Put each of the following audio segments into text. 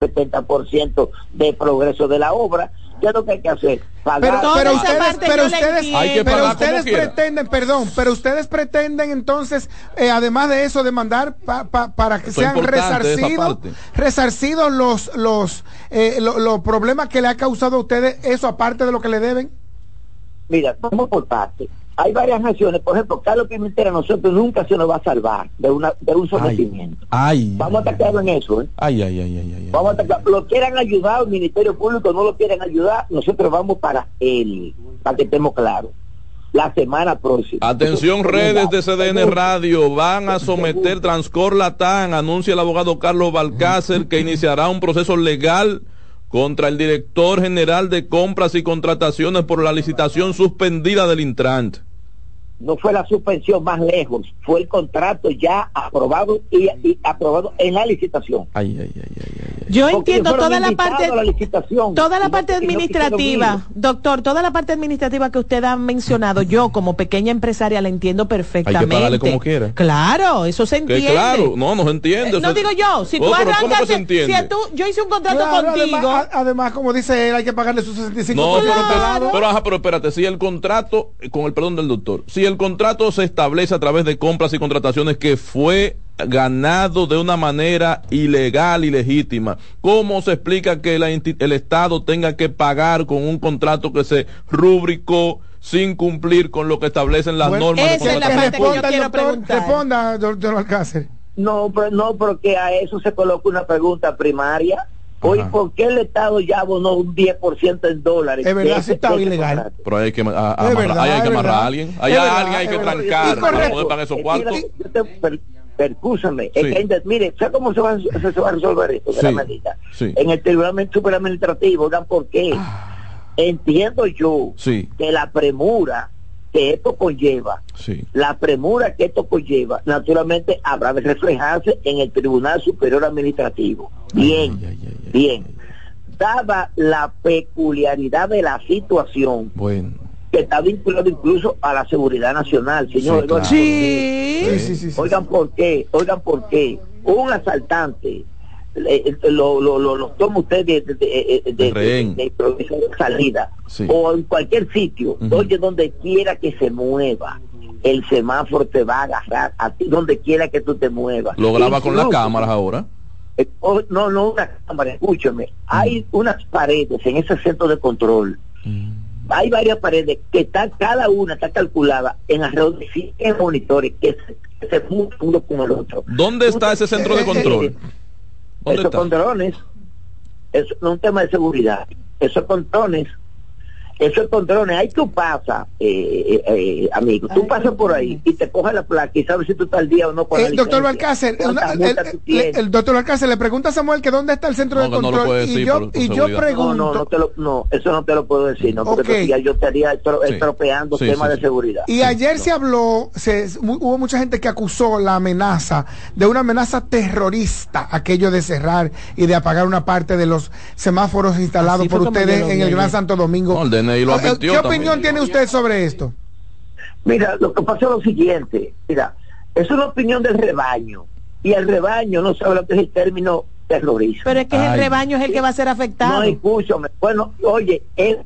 70% de progreso de la obra. ¿Qué es lo que hay que hacer? Pagar, pero, pero ustedes, pero ustedes, pero ustedes pretenden, perdón, pero ustedes pretenden entonces, eh, además de eso, demandar para que sean resarcidos, resarcidos los los eh, los problemas que le ha causado a ustedes, eso aparte de lo que le deben. Mira, vamos por parte hay varias naciones, por ejemplo, Carlos Pimentel a nosotros nunca se nos va a salvar de una de un sometimiento. Vamos a atacarlo en eso, ¿eh? Ay, ay, ay, ay, Vamos a atacar, lo quieran ayudar, el Ministerio Público no lo quieren ayudar, nosotros vamos para él, para que estemos claros. La semana próxima. Atención, redes de CDN Radio van a someter Transcor Latán, anuncia el abogado Carlos Balcácer que iniciará un proceso legal contra el director general de compras y contrataciones por la licitación suspendida del Intrant no fue la suspensión más lejos, fue el contrato ya aprobado y, aprobado en la licitación. Yo entiendo toda la parte toda la parte administrativa, doctor, toda la parte administrativa que usted ha mencionado, yo como pequeña empresaria la entiendo perfectamente. Hay que pagarle como quiera. Claro, eso se entiende. claro, no, no se entiende. Eh, no digo yo, si tú arrancas, si tú, yo hice un contrato contigo. Además, como dice él, hay que pagarle sus 65 No, pero, pero, ajá, pero espérate, si el contrato, con el perdón del doctor, si el contrato se establece a través de compras y contrataciones que fue ganado de una manera ilegal y legítima. ¿Cómo se explica que el Estado tenga que pagar con un contrato que se rubricó sin cumplir con lo que establecen las normas esa de es la parte que yo quiero preguntar. Responda, doctor Alcácer. No, pero no, porque a eso se coloca una pregunta primaria Oye, ¿por qué el Estado ya abonó un 10% en dólares? Es verdad, si estaba ilegal. Pero hay que, amarrar, hay que amarrar a alguien. Hay a alguien hay que trancar para poder pagar esos cuartos. Percúsame. mire, ¿sabes cómo se va, se, va a resolver esto? De la medida? En el Tribunal Superadministrativo, oigan, ¿por qué? Ah. Entiendo yo que la premura que esto conlleva, la premura que esto conlleva, naturalmente habrá de reflejarse en el Tribunal Superior Administrativo. Bien, bien. Dada la peculiaridad de la situación, bueno. que está vinculado incluso a la seguridad nacional, señor. Oigan, ¿por qué? Oigan, ¿por qué? Un asaltante lo, lo, lo, toma usted de, de, de, salida o en cualquier sitio, oye, donde quiera que se mueva, el semáforo te va a agarrar a ti donde quiera que tú te muevas. ¿Lo graba con las cámaras ahora? Eh, no, no una cámara, escúchame. Hay unas paredes en ese centro de control. Hay varias paredes que están, cada una está calculada en alrededor de 100 monitores que se, se uno con el otro. ¿Dónde está ese centro de control? Esos controles, es un tema de seguridad. Esos controles esos controles, ahí tú pasas, eh, eh, eh, amigo, tú pasas por ahí y te coges la placa y sabes si tú estás al día o no con el doctor Balcácer, el, doctor Balcácer le pregunta a Samuel que dónde está el centro de control y yo, y yo pregunto no, no, no, no, eso no te lo puedo decir, no, porque ya yo estaría estropeando temas de seguridad. Y ayer se habló, se, hubo mucha gente que acusó la amenaza de una amenaza terrorista, aquello de cerrar y de apagar una parte de los semáforos instalados por ustedes en el Gran Santo Domingo. ¿Qué opinión tiene usted sobre esto? Mira, lo que pasa es lo siguiente, mira, es una opinión del rebaño y el rebaño no sabe lo que es el término terrorismo. Pero es que el rebaño es el que va a ser afectado. No, escúchame. Bueno, oye, el,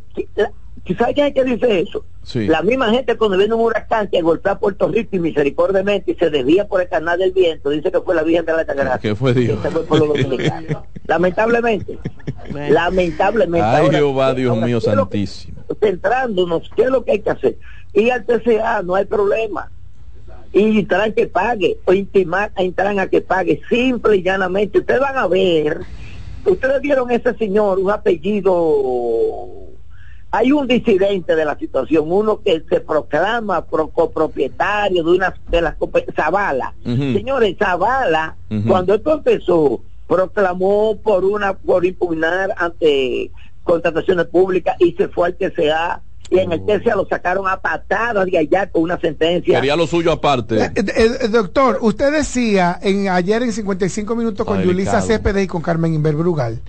¿sabes quién es que dice eso? La misma gente cuando viene un huracán que golpea a Puerto Rico y misericordiamente y se desvía por el canal del viento, dice que fue la Virgen de la Sagrada. ¿Qué fue Dios? lamentablemente. lamentablemente. Ay, Jehová, Dios mío santísimo. centrándonos, ¿qué es lo que hay que hacer? Y al TCA no hay problema. Y traen que pague, o intimar a entrar a que pague, simple y llanamente. Ustedes van a ver, ustedes vieron ese señor, un apellido hay un disidente de la situación, uno que se proclama copropietario de una de las Zavala. Señores, Zavala, cuando esto empezó, proclamó por una por impugnar ante contrataciones públicas y se fue al TCA y en el TCA lo sacaron a patadas de allá con una sentencia. Quería lo suyo aparte. Eh, eh, eh, doctor, usted decía en ayer en 55 minutos con Yulisa Céspedes y con Carmen Inverbrugal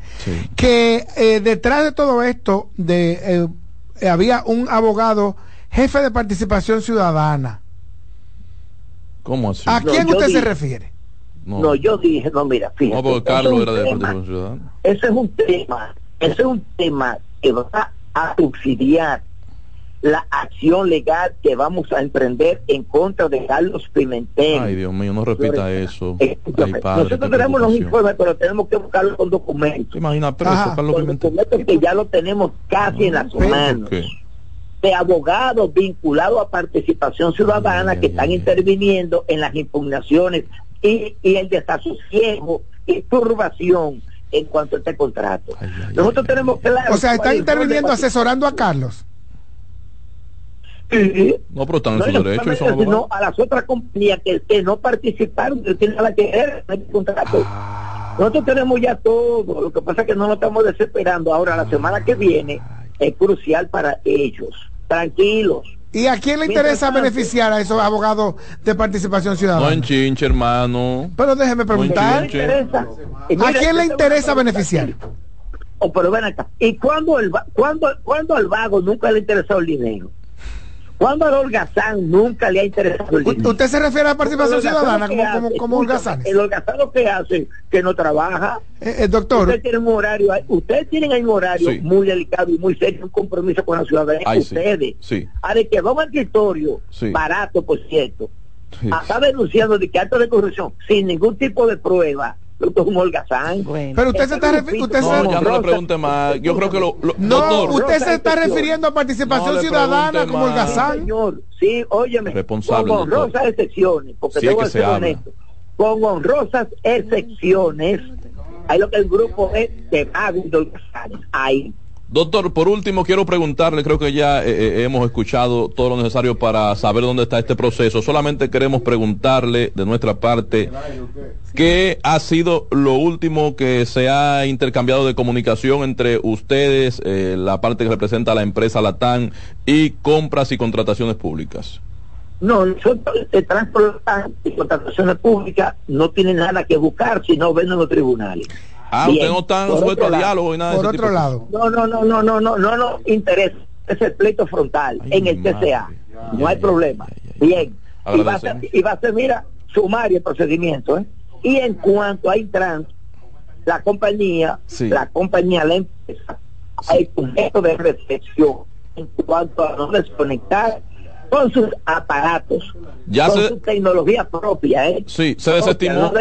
que detrás de todo esto de había un abogado jefe de participación ciudadana. ¿Cómo así? ¿A quién usted se refiere? No. yo dije, no, mira, fíjate. No, porque Carlos era de Participación Ciudadana. Ese es un tema, ese es un tema que va a subsidiar la acción legal que vamos a emprender en contra de Carlos Pimentel. Ay, Dios mío, no repita eso. Nosotros tenemos los informes, pero tenemos que buscarlos con documentos. Imagina preso, Carlos Pimentel. Documentos que ya lo tenemos casi en las manos. De abogados vinculados a participación ciudadana que están interviniendo en las impugnaciones y, y el desasosiego y turbación en cuanto a este contrato. Nosotros tenemos claro. O sea, están interviniendo asesorando a Carlos. No, pero están en su derecho. Sino a las otras compañías que, que no participaron, que tienen nada que ver en este contrato. Ah. Nosotros tenemos ya todo, lo que pasa es que no nos estamos desesperando. Ahora, la semana que viene es crucial para ellos. Tranquilos. ¿Y a quién le interesa beneficiar a esos abogados de participación ciudadana? No en chinche, hermano. Pero déjeme preguntar. ¿A quién le interesa beneficiar? Oh, pero ven acá. ¿Y cuándo, el, cuándo, cuándo al vago nunca le interesó el dinero? ¿Cuándo a Holgazán nunca le ha interesado el dinero? ¿Usted se refiere a la participación ciudadana como, como, como Holgazán? El Holgazán lo que hace, que no trabaja. Eh, el eh, doctor. Usted tiene un horario, ustedes tienen un horario muy delicado y muy serio, un compromiso con la ciudadanía. ustedes. Sí. A de que va un escritorio, barato por cierto, está denunciando de que acto de corrupción, sin ningún tipo de prueba, un holgazán. Pero usted se está refiriendo. No, ya no le pregunte más. Yo creo que lo. no, usted se está refiriendo a participación ciudadana como holgazán. señor, sí, óyeme. Responsable. Con honrosas excepciones, porque sí, tengo que ser honesto. Con honrosas excepciones, hay lo que el grupo es de magos de holgazanes. Ahí. Doctor, por último quiero preguntarle, creo que ya eh, eh, hemos escuchado todo lo necesario para saber dónde está este proceso. Solamente queremos preguntarle de nuestra parte qué ha sido lo último que se ha intercambiado de comunicación entre ustedes, eh, la parte que representa a la empresa Latam y compras y contrataciones públicas. No, el transporte y contrataciones públicas no tienen nada que buscar si no ven en los tribunales. Ah, usted no está sujeto a diálogo y nada Por otro lado. No, no, no, no, no, no, no nos interesa ese pleito frontal en el TCA. No hay problema. Bien. Y va, a ser, y va a ser, mira, sumario el procedimiento. ¿eh? Y en cuanto a Intran, la compañía, la compañía, la empresa, hay un método de reflexión en cuanto a no desconectar con sus aparatos, ya con su tecnología propia. ¿eh? Sí, se desestimó.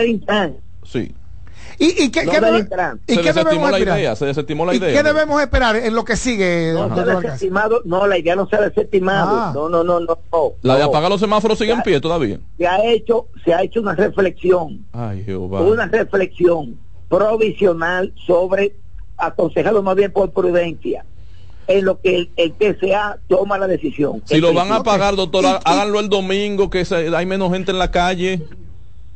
sí. ¿Y, y qué, qué debe, ¿y se qué debemos la idea, se desestimó la idea. ¿Y qué debemos esperar en lo que sigue? No, no la idea no se ha desestimado. Ah. No, no, no, no, La de apagar los semáforos sigue en pie todavía. Se ha hecho, se ha hecho una reflexión. Ay, Jehová. Una reflexión provisional sobre, aconsejado más bien por prudencia en lo que el, el TCA toma la decisión. Si lo van a pagar, doctor, háganlo el domingo, que hay menos gente en la calle.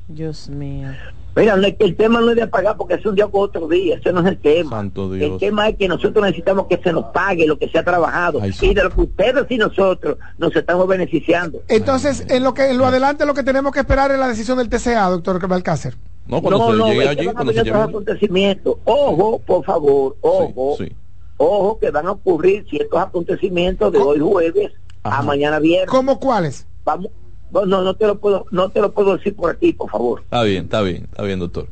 Dios mío. Mira, el tema no es de apagar porque es un día con otro día, ese no es el tema. El tema es que nosotros necesitamos que se nos pague lo que se ha trabajado y de lo que ustedes y nosotros nos estamos beneficiando. Entonces, en lo que en lo adelante lo que tenemos que esperar es la decisión del TCA, doctor Balcácer. No, cuando no, se no, llegue allí, cuando se acontecimientos. Ojo, por favor, ojo. Ojo que van a ocurrir ciertos acontecimientos de hoy jueves a mañana viernes. ¿Cómo cuáles? Vamos no, no te lo puedo, no te lo puedo decir por aquí, por favor. Está bien, está bien, está bien, doctor.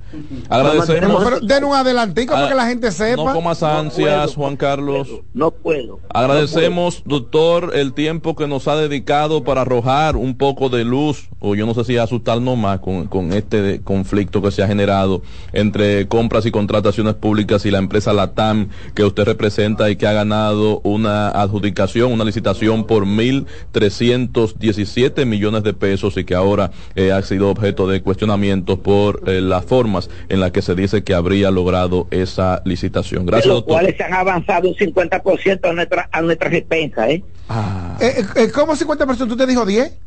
Agradecemos. Pero den un adelantico para que la gente sepa. No comas ansias, Juan Carlos. No puedo. Agradecemos, doctor, el tiempo que nos ha dedicado para arrojar un poco de luz, o yo no sé si asustarnos más con, con este conflicto que se ha generado entre compras y contrataciones públicas y la empresa Latam que usted representa y que ha ganado una adjudicación, una licitación por 1.317 millones de pesos y que ahora eh, ha sido objeto de cuestionamientos por eh, las formas en las que se dice que habría logrado esa licitación. Gracias, de los cuales se han avanzado un 50% a nuestra, a nuestra expensa, ¿eh? Ah. Eh, ¿Cómo 50%? ¿Tú te dijo 10?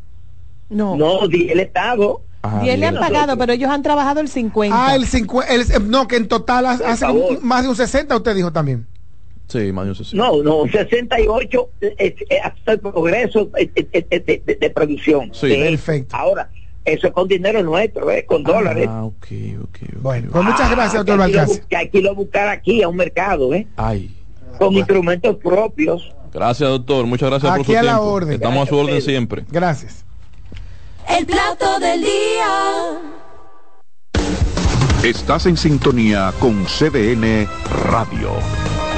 No. No, 10 el Estado. 10 le han pagado, pero ellos han trabajado el 50. Ah, el 50, no, que en total hace más de un 60, usted dijo también. Sí, más de un 60. No, no, 68 es, hasta el progreso de, de, de, de producción. Sí, perfecto. Ahora, eso es con dinero nuestro, ¿eh? con dólares. Ah, ok, ok. Bueno, pues muchas gracias, doctor Valcárcel. Que hay que ir a buscar aquí a un mercado, ¿eh? Ay. Con instrumentos propios. Gracias, doctor. Muchas gracias por su a la Orden. Estamos a su orden siempre. Gracias. El plato del día. Estás en sintonía con CDN Radio.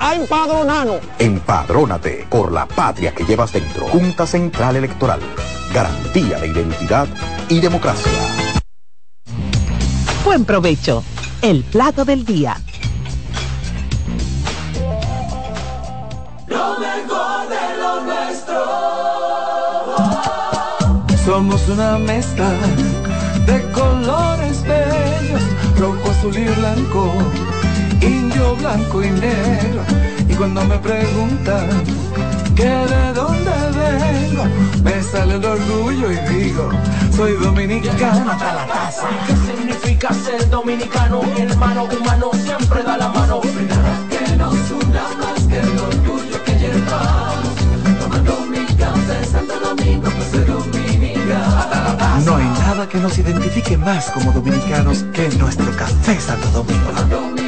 a empadronarnos. Empadrónate por la patria que llevas dentro. Junta Central Electoral. Garantía de identidad y democracia. Buen provecho. El plato del día. Lo mejor de lo nuestro. Somos una mezcla de colores bellos, rojo, azul y blanco indio, blanco y negro. Y cuando me preguntan que de dónde vengo, me sale el orgullo y digo, soy dominicano hasta la casa. ¿Qué significa ser dominicano? hermano humano siempre da la mano. Que nos una más que el orgullo que llevamos. Tomando mi café Santo Domingo, pues soy dominicano. No hay nada que nos identifique más como dominicanos que nuestro café Santo Domingo.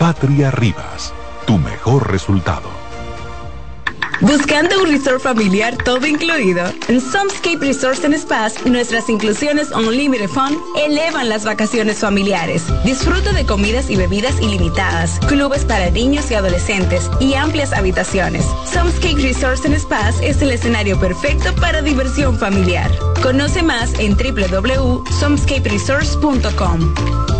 Patria Rivas, tu mejor resultado. Buscando un resort familiar todo incluido. En Somescape Resorts and nuestras inclusiones Unlimited Fun elevan las vacaciones familiares. Disfruta de comidas y bebidas ilimitadas, clubes para niños y adolescentes y amplias habitaciones. Somescape Resorts and Spas es el escenario perfecto para diversión familiar. Conoce más en www.somescaperesorts.com.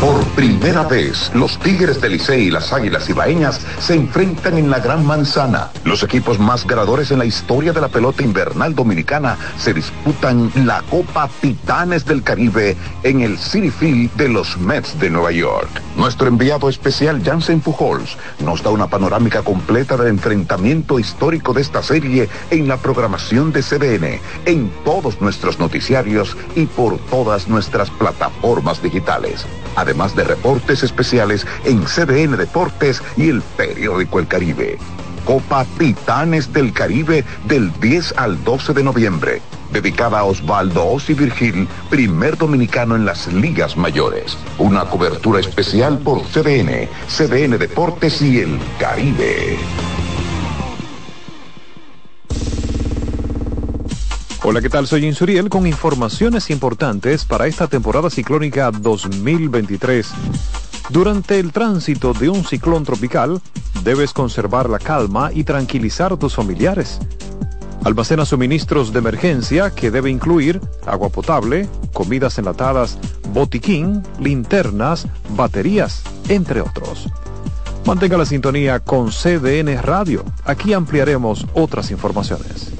Por primera vez, los Tigres del Licey y las Águilas Ibaeñas se enfrentan en la Gran Manzana. Los equipos más ganadores en la historia de la pelota invernal dominicana se disputan la Copa Titanes del Caribe en el City Field de los Mets de Nueva York. Nuestro enviado especial Jansen Pujols nos da una panorámica completa del enfrentamiento histórico de esta serie en la programación de CDN, en todos nuestros noticiarios y por todas nuestras plataformas digitales de reportes especiales en CDN Deportes y el periódico El Caribe. Copa Titanes del Caribe del 10 al 12 de noviembre, dedicada a Osvaldo Osi Virgil, primer dominicano en las ligas mayores. Una cobertura especial por CDN, CDN Deportes y El Caribe. Hola, ¿qué tal? Soy Insuriel con informaciones importantes para esta temporada ciclónica 2023. Durante el tránsito de un ciclón tropical, debes conservar la calma y tranquilizar a tus familiares. Almacena suministros de emergencia que debe incluir agua potable, comidas enlatadas, botiquín, linternas, baterías, entre otros. Mantenga la sintonía con CDN Radio. Aquí ampliaremos otras informaciones.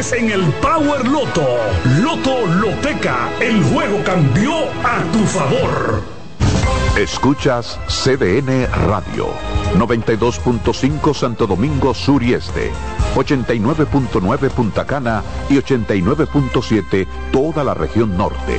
en el Power Loto. Loto Loteca, el juego cambió a tu favor. Escuchas CDN Radio, 92.5 Santo Domingo Sur y Este, 89.9 Punta Cana y 89.7 toda la región norte.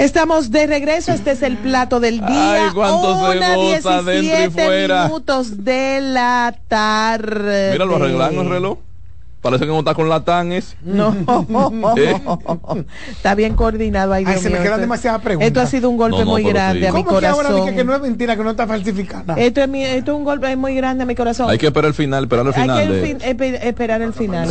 Estamos de regreso, este es el plato del día. Ay, cuánto se goza dentro y fuera. minutos de la tarde. Mira, lo arreglan el reloj. Parece que no está con latanes. No. ¿Eh? Está bien coordinado ahí. Ay, se me quedan demasiadas preguntas. Esto ha sido un golpe muy grande a mi corazón. Que ahora que, no es mentira, que no está falsificada? Esto es, esto es un golpe muy grande a mi corazón. Hay que esperar el final, esperar el final. Hay que de... esperar el final.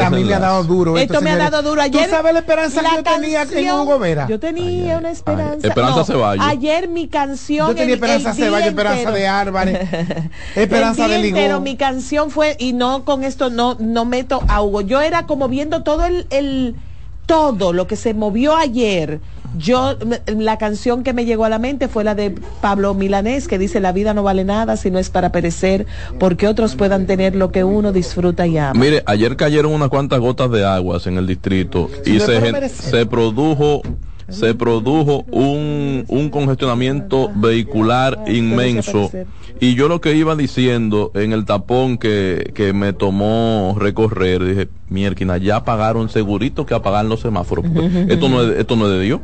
a mí me ha dado duro. Esto, me ha dado duro. Ayer, ¿Tú sabes la esperanza que yo tenía en Hugo Vera? Yo tenía una esperanza. esperanza Ceballos. Ayer mi canción. Yo tenía esperanza Ceballos, esperanza de Álvarez, esperanza de Ligón. Pero mi canción fue, y no con esto no, no meto a Hugo. Yo era como viendo todo el, todo lo que se movió ayer. Yo, la canción que me llegó a la mente fue la de Pablo Milanés, que dice, la vida no vale nada si no es para perecer, porque otros puedan tener lo que uno disfruta y ama. Mire, ayer cayeron unas cuantas gotas de aguas en el distrito y se, se produjo se produjo un, un congestionamiento vehicular inmenso. Y yo lo que iba diciendo en el tapón que, que me tomó recorrer, dije, mierda, ya apagaron segurito que apagan los semáforos. esto no es, esto no es de Dios.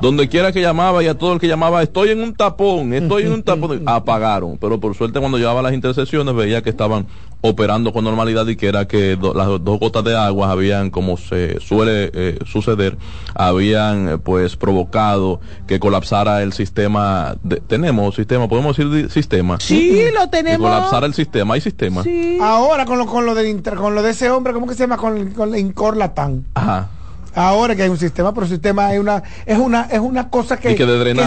Donde quiera que llamaba y a todo el que llamaba, estoy en un tapón, estoy en un tapón, apagaron. Pero por suerte cuando llevaba las intersecciones veía que estaban operando con normalidad y que era que las dos gotas de agua habían, como se suele eh, suceder, habían eh, pues provocado que colapsara el sistema. tenemos sistema, podemos decir sistema. Sí, lo tenemos. Que colapsara el sistema, hay sistema. Ahora con lo, con lo, de, con lo de ese hombre, ¿cómo que se llama? Con, con el Incorlatán. Ajá Ahora que hay un sistema, pero el sistema es una, es una, es una cosa que, que,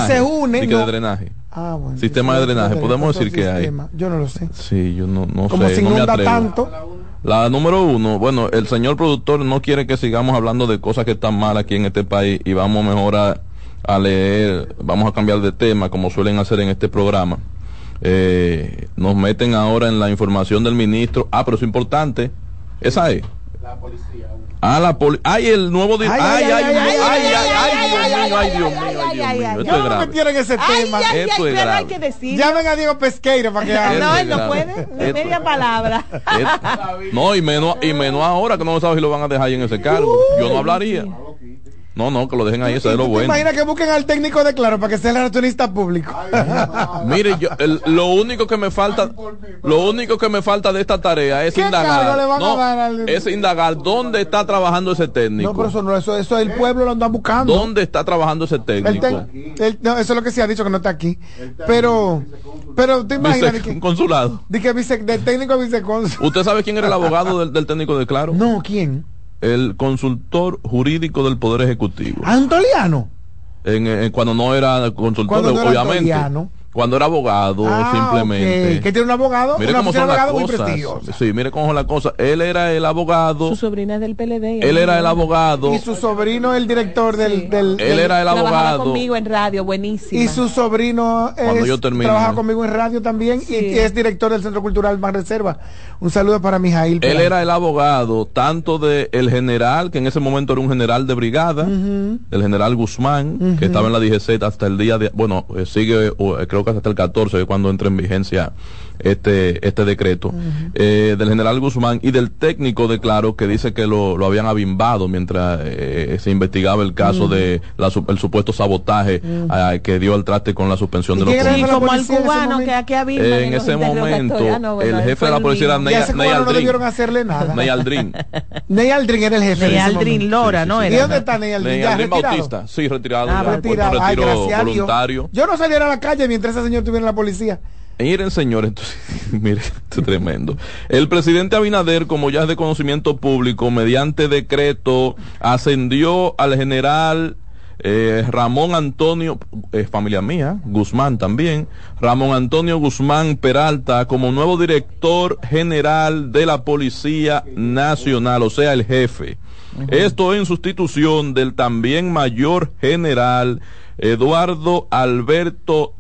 se une. Y que de drenaje. Ah, bueno, sistema de drenaje, podemos decir que hay. Yo no lo sé. Sí, yo no, no Como sé. Si no tanto. La número uno, bueno, el señor productor no quiere que sigamos hablando de cosas que están mal aquí en este país y vamos mejor a, a leer, vamos a cambiar de tema como suelen hacer en este programa. Eh, nos meten ahora en la información del ministro. Ah, pero es importante. Esa es. La policía. Ah, la poli ay, el nuevo ay, ay, ay, ay, ay, ay, ay, Dios mío, ay, Dios mío, esto es grave. metieron ese tema. Esto es grave. Llamen a Diego Pesqueira para que hable. No, él no puede, media palabra. No, y menos, y menos ahora que no sabes si lo van a dejar ahí en ese cargo. Yo no hablaría. No, no, que lo dejen ahí, eso es lo bueno. Imagina que busquen al técnico de Claro para que sea el relacionista público. Mire, yo, lo único que me falta, lo único que me falta de esta tarea es indagar. No, Es indagar dónde está trabajando ese técnico. No, pero eso no, eso, eso el pueblo lo anda buscando. ¿Dónde está trabajando ese técnico? no, eso es lo que se ha dicho que no está aquí. Pero, pero te imaginas. un consulado. De que vice, del técnico viceconsul. ¿Usted sabe quién era el abogado del, del técnico de Claro? No, ¿quién? El consultor jurídico del Poder Ejecutivo. ¿Antoliano? En, cuando no era consultor, obviamente cuando era abogado ah, simplemente. ¿Qué tiene un abogado? Mire cómo son las cosas. Sí, mire cómo son las cosas. Él era el abogado. Su sobrina es del PLD. Él era el abogado. Y su sobrino el director del, del, Él era el abogado. conmigo en radio, buenísimo. Y su sobrino es, trabaja conmigo en radio también y, es director del Centro Cultural Más Reserva. Un saludo para Mijail. Él era el abogado tanto de el general, que en ese momento era un general de brigada, el general Guzmán, que estaba en la DGZ hasta el día de, bueno, eh, sigue, eh, creo hasta el 14, cuando entra en vigencia este, este decreto, eh, del general Guzmán y del técnico de Claro que dice que lo, lo habían abimbado mientras eh, se investigaba el caso de la, el supuesto sabotaje ah, que dio al traste con la suspensión de los y como el cubano que aquí en, ese momento el jefe de la policía era Ney, Ney Aldrin. No debieron hacerle nada. Ney Aldrin. Ney Aldrin era el jefe. Ney Aldrin Lora, ¿no? ¿Y dónde está Ney Aldrin? Ney Aldrin Bautista, sí, retirado. Ah, retirado. Ay, voluntario. Yo no saliera a la calle mientras ese señor tuviera la policía. Miren, señores, esto es tremendo. El presidente Abinader, como ya es de conocimiento público, mediante decreto, ascendió al general eh, Ramón Antonio, familia mía, Guzmán también, Ramón Antonio Guzmán Peralta como nuevo director general de la Policía Nacional, o sea, el jefe. Esto en sustitución del también mayor general Eduardo Alberto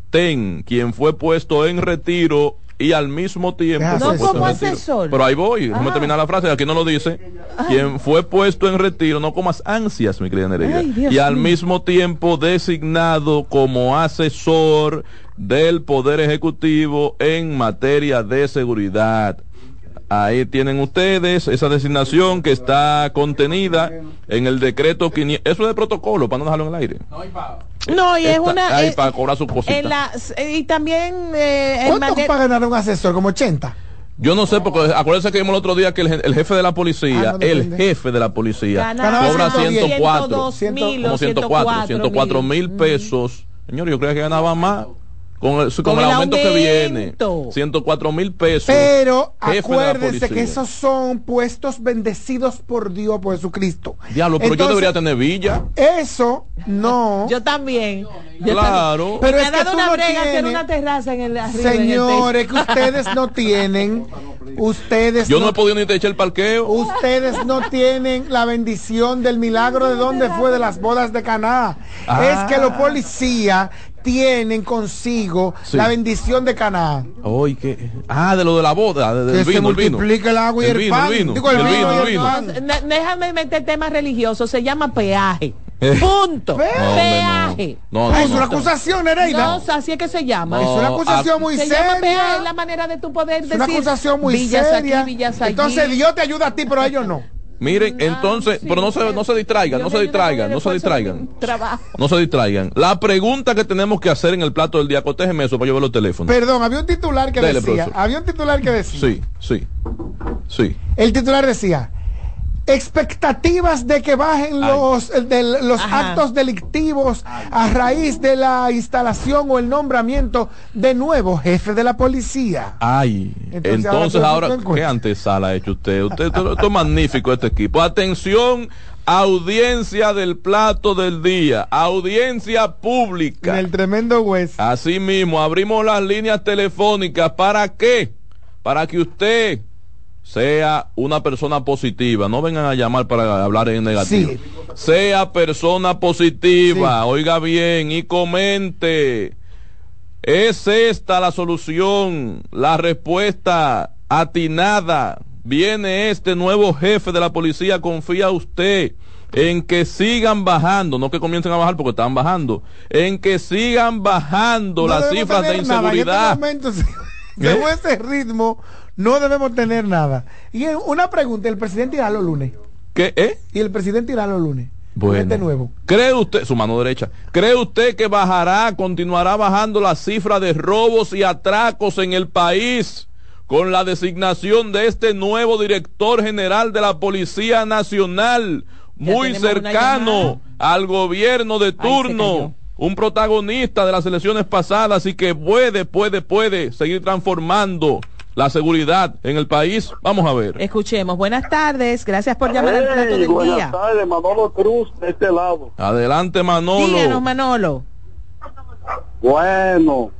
quien fue puesto en retiro y al mismo tiempo no como asesor pero ahí voy déjame terminar la frase aquí no lo dice. Quien fue puesto en retiro no comas ansias mi querida Nereida. Y al mismo tiempo designado como asesor del poder ejecutivo en materia de seguridad Ahí tienen ustedes esa designación que está contenida en el decreto 500. Eso es de protocolo, para no dejarlo en el aire. No, y es una. Ahí para cobrar su cosita. y también. Eh, ¿Cuánto para ganar un asesor? ¿Como 80? Yo no sé, porque acuérdense que vimos el otro día que el, jefe de la policía, ah, el jefe de la policía, cobra 104, como 104, 104 mil pesos. Señor, yo creo que ganaba más con el, con el, aumento, que viene, 104 mil pesos. Pero acuérdense que esos son puestos bendecidos por Dios, por Jesucristo. Diablo, pero yo debería tener villa. Eso no. yo también. claro. Pero me ha dado una brega hacer una terraza en el arriba, Señores, que ustedes no tienen. Ustedes. Yo no, he podido ni te echar el parqueo. Ustedes no tienen la bendición del milagro de donde fue de las bodas de Caná. Es que los policías tienen consigo la bendición de Canaán. Ah, de lo de la boda, de, del vino, el vino. el agua y el, pan. déjame meter temas religiosos, se llama peaje. Eh. Punto. peaje. No, es una acusación, Nereida. No, así es que se llama. es una acusación muy se seria. Llama peaje, es la manera de tu poder decir. Es una acusación muy seria. Entonces Dios te ayuda a ti, pero a ellos no. Miren, entonces, pero no se, no se distraigan, no se distraigan, no se distraigan. No se distraigan. La pregunta que tenemos que hacer en el plato del día, cotéjeme eso para yo ver los teléfonos. Perdón, había un titular que decía, había un titular que decía. Sí, sí, sí. El titular decía, expectativas de que bajen los, de, los actos delictivos a raíz de la instalación o el nombramiento de nuevo jefe de la policía. Ay, entonces, ahora, ¿qué antesala ha hecho usted? Usted, esto, es magnífico este equipo. Atención, audiencia del plato del día, audiencia pública. el tremendo juez. Así mismo, abrimos las líneas telefónicas. ¿Para qué? Para que usted sea una persona positiva, no vengan a llamar para hablar en negativo. Sea persona positiva, oiga bien y comente. ¿Es esta la solución, la respuesta atinada? Viene este nuevo jefe de la policía, confía usted en que sigan bajando, no que comiencen a bajar porque están bajando, en que sigan bajando las cifras de inseguridad. Según ese ritmo, no debemos tener nada. Y una pregunta, ¿el presidente irá los lunes? ¿Qué? ¿Eh? ¿Y el presidente irá los lunes? Bueno, este nuevo. ¿Cree usted, su mano derecha, cree usted que bajará, continuará bajando la cifra de robos y atracos en el país con la designación de este nuevo director general de la Policía Nacional, muy cercano al gobierno de turno? un protagonista de las elecciones pasadas y que puede, puede, puede seguir transformando la seguridad en el país. Vamos a ver. Escuchemos. Buenas tardes. Gracias por llamar al plato del buenas día. Buenas tardes, Manolo Cruz, de este lado. Adelante, Manolo. Díganos, Manolo. Bueno.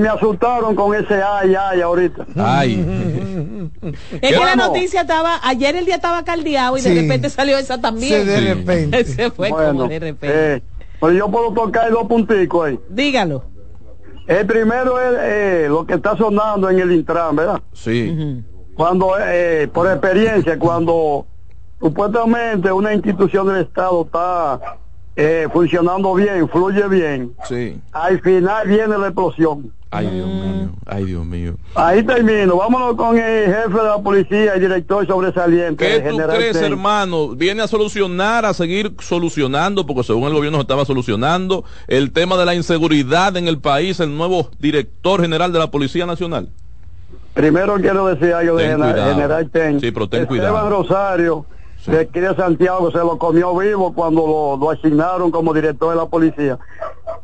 me asustaron con ese ay, ay, ahorita. Ay. es que la noticia estaba, ayer el día estaba caldeado y de repente salió esa también. de repente. Se fue como de repente. Eh, pues yo puedo tocar dos punticos ahí. Dígalo. El primero es eh, lo que está sonando en el Intran, ¿verdad? Sí. Cuando, eh, por experiencia, cuando supuestamente una institución del Estado está eh, funcionando bien, fluye bien, sí. al final viene la explosión. Ay, Dios mío, ay, Dios mío. Ahí termino. Vámonos con el jefe de la policía y director sobresaliente. ¿Qué tú crees, hermano? ¿Viene a solucionar, a seguir solucionando, porque según el gobierno se estaba solucionando, el tema de la inseguridad en el país, el nuevo director general de la Policía Nacional? Primero quiero decir algo de general Ten. Sí, pero ten Esteban Rosario, de aquí de Santiago, se lo comió vivo cuando lo, lo asignaron como director de la policía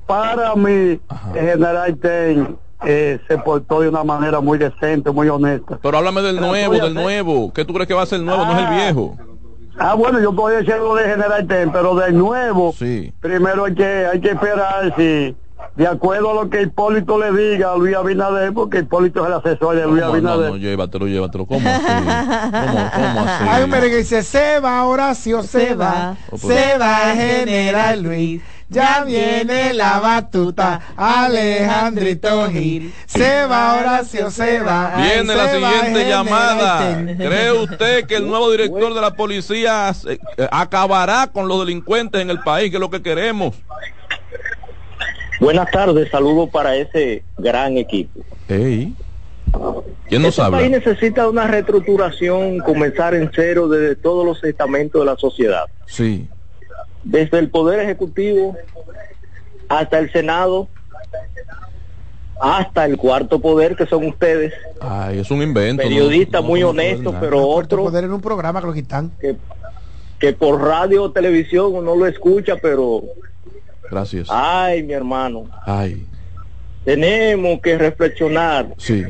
para mí, el general Ten eh, se portó de una manera muy decente, muy honesta. Pero háblame del nuevo, del nuevo. ¿Qué tú crees que va a ser el nuevo, no es el ah. viejo? Ah, bueno, yo estoy diciendo de General Ten, pero del nuevo, sí. primero hay que, hay que esperar si, de acuerdo a lo que Hipólito le diga a Luis Abinader, porque Hipólito es el asesor de Luis Abinader. No, no, llévatelo, llévatelo. ¿Cómo así? ¿Cómo, cómo así? Hay un que dice, se va Horacio, se, va, se va General Luis. Ya viene la batuta, Alejandrito Gil. Se va Horacio, se va. Viene la siguiente llamada. ¿Cree usted que el nuevo director de la policía eh, acabará con los delincuentes en el país, que es lo que queremos? Buenas tardes, saludos para ese gran equipo. Hey. ¿Quién nos este país necesita una reestructuración, comenzar en cero desde todos los estamentos de la sociedad. Sí desde el Poder Ejecutivo hasta el Senado, hasta el cuarto poder que son ustedes. Ay, es un invento. Periodistas muy honestos, pero otro. poder en un programa que lo quitan. Que, que por radio o televisión uno lo escucha, pero. Gracias. Ay, mi hermano. Ay. Tenemos que reflexionar. Sí.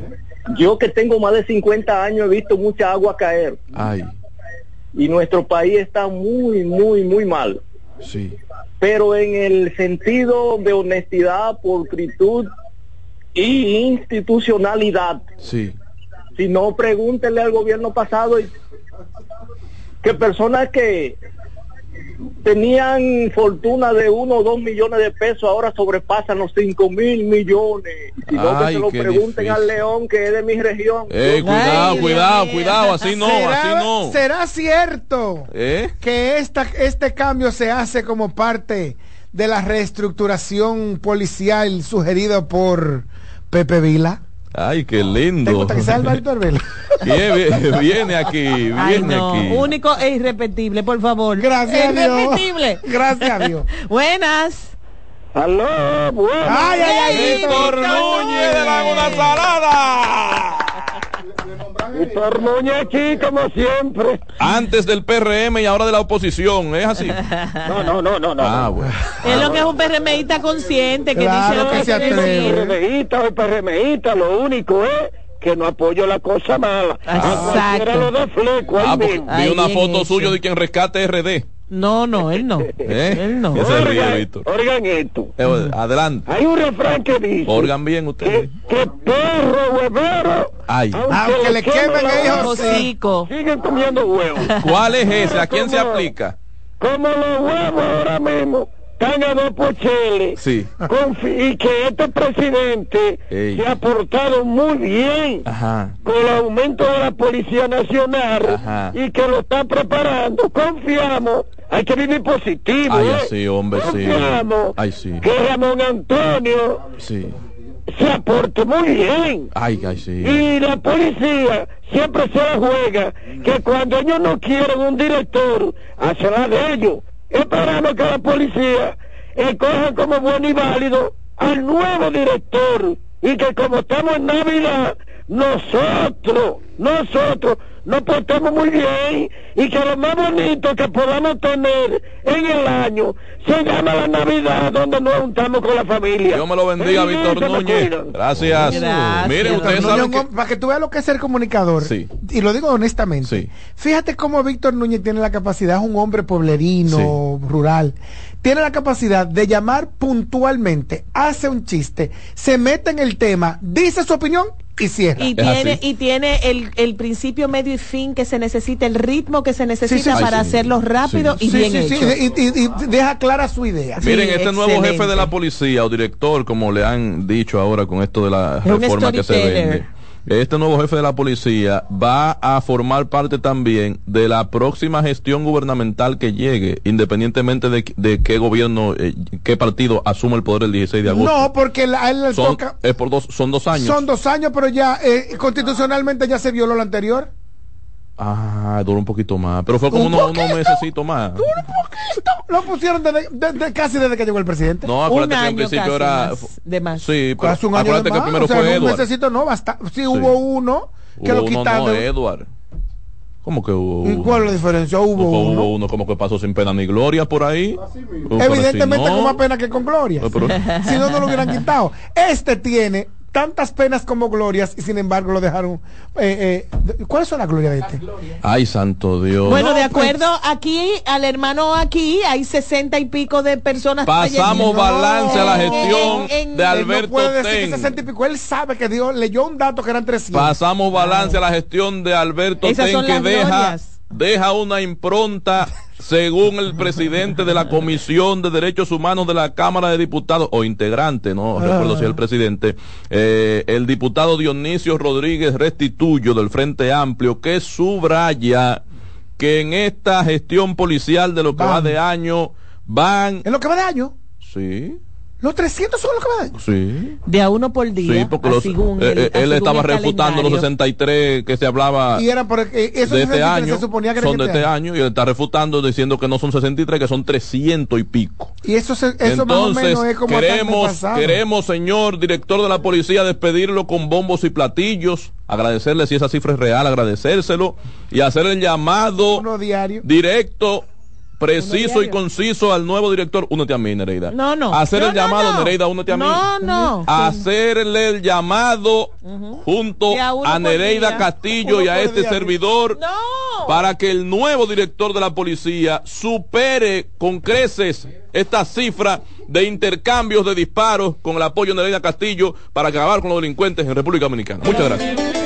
Yo que tengo más de 50 años he visto mucha agua caer. Ay. Y nuestro país está muy, muy, muy mal. Sí. Pero en el sentido de honestidad, pulcritud y institucionalidad. Sí. Si no, pregúntenle al gobierno pasado que personas que tenían fortuna de uno o dos millones de pesos, ahora sobrepasan los cinco mil millones. si no, que se lo pregunten al León, que es de mi región. Eh, cuidado, cuidado, cuidado, así no, así no. ¿Será cierto ¿Eh? que esta, este cambio se hace como parte de la reestructuración policial sugerido por Pepe Vila? Ay, qué lindo. ¿Te gusta que sea viene, viene aquí, viene aquí. Único e irrepetible, por favor. Gracias a Dios. Irrepetible. Gracias a Dios. Buenas. Aló, buenas. Ay, ay, ay, Víctor Núñez de Laguna Salada. Víctor Núñez aquí, como siempre. Antes del PRM y ahora de la oposición, ¿es así? No, no, no, no. no. Ah, bueno. Es lo que es un PRMista consciente, que dice lo que, se atreve. PRMista PRMista, lo único es que no apoyo la cosa mala. Exacto. Lo de fleco, ah, vi una foto suya de quien rescate RD. No, no, él no. ¿Eh? Él no. Oigan, esto. Eh, adelante. Hay un refrán que dice. Organ bien ustedes. Que, perro huevero. Ay. Aunque, le, quemen ellos. Siguen comiendo huevos. ¿Cuál es ese? ¿A quién se aplica? Como los huevos ahora mismo están a dos pocheles sí. y que este presidente se ha portado muy bien con el aumento de la Policía Nacional y que lo está preparando. Confiamos, hay que vivir positivo. Ay, ¿eh? sí, hombre, Confiamos Ay, sí. que Ramón Antonio sí. se aporte muy bien. Ay, ay, sí. Y la policía siempre se la juega que cuando ellos no quieren un director, hace la de ellos esperamos que la policía escoja como bueno y válido al nuevo director y que como estamos en Navidad, nosotros, nosotros nos portemos muy bien y que lo más bonito que podamos tener en el año se llama la Navidad donde nos juntamos con la familia. Dios me lo bendiga, Víctor Núñez. Gracias. Miren, ustedes saben que... Para que tú veas lo que es ser comunicador, sí. y lo digo honestamente, sí. fíjate cómo Víctor Núñez tiene la capacidad, es un hombre poblerino, rural, tiene la capacidad de llamar puntualmente, hace un chiste, se mete en el tema, dice su opinión y cierra. Y tiene, y tiene el, el, principio, medio y fin que se necesita, el ritmo que se necesita para hacerlo rápido y bien hecho. Y, y, deja clara su idea. Miren, este nuevo jefe de la policía o director, como le han dicho ahora con esto de la reforma que se vende este nuevo jefe de la policía va a formar parte también de la próxima gestión gubernamental que llegue, independientemente de, qué gobierno, eh, qué partido asuma el poder el 16 de agosto. No, porque a él le son, toca... Es por dos, son dos años. Son dos años, pero ya eh, constitucionalmente ya se violó lo anterior. Ah, duró un poquito más. Pero fue como unos, unos mesecitos más. Duró un poquito. Lo pusieron desde, casi desde que llegó el presidente. No, acuérdate que al principio era. de más. Sí, pero un año acuérdate que primero fue Edward. Un mesecito no, basta. Sí, hubo uno que lo quitaron. No, Edward. ¿Cómo que hubo ¿Y cuál es la diferencia? Hubo, uno. Hubo uno como que pasó sin pena ni gloria por ahí. Evidentemente con más pena que con gloria. si no, no lo hubieran quitado. Este tiene tantas penas como glorias y sin embargo lo dejaron. Eh, eh, ¿Cuáles son las glorias de este? Ay, santo Dios. Bueno, de pues, acuerdo, aquí, al hermano aquí, hay sesenta y pico de personas. Pasamos balance a la gestión de Alberto no puede decir que 60 y pico. Él sabe que Dios leyó un dato que eran 300. Pasamos balance a la gestión de Alberto Ten, que deja, deja una impronta según el presidente de la Comisión de Derechos Humanos de la Cámara de Diputados, o integrante, no recuerdo si es el presidente, eh, el diputado Dionisio Rodríguez Restituyo del Frente Amplio, que subraya que en esta gestión policial de lo que va de año van... ¿En lo que va de año? Sí. Los 300 son los que van. Sí. De a uno por día. Sí, porque eh, él, estaba refutando los 63 que se hablaba y era por, eh, de este año. Se suponía que son de este año. y él está refutando diciendo que no son 63, que son 300 y pico. Y eso, eso Entonces, más o menos es como queremos, queremos, señor director de la policía, despedirlo con bombos y platillos, agradecerle si esa cifra es real, agradecérselo y hacer el llamado directo preciso y conciso al nuevo director, únete a mí, Nereida. No, no. Hacer el llamado, Nereida, únete a mí. No, no. Hacerle el llamado junto a Nereida Castillo y a este servidor para que el nuevo director de la policía supere con creces esta cifra de intercambios de disparos con el apoyo de Nereida Castillo para acabar con los delincuentes en República Dominicana. Muchas gracias.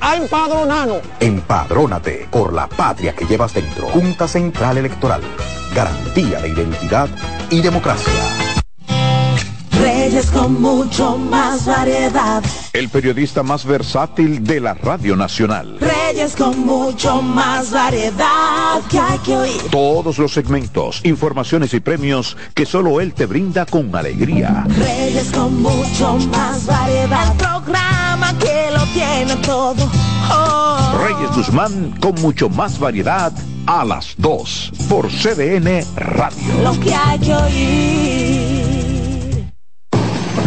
a empadronarnos. Empadrónate por la patria que llevas dentro. Junta Central Electoral. Garantía de identidad y democracia. Reyes con mucho más variedad. El periodista más versátil de la Radio Nacional. Reyes con mucho más variedad que hay que oír. Todos los segmentos, informaciones y premios que solo él te brinda con alegría. Reyes con mucho más variedad. El programa que tiene todo. Oh. Reyes Guzmán con mucho más variedad a las 2 por CDN Radio. Lo que hay que oír.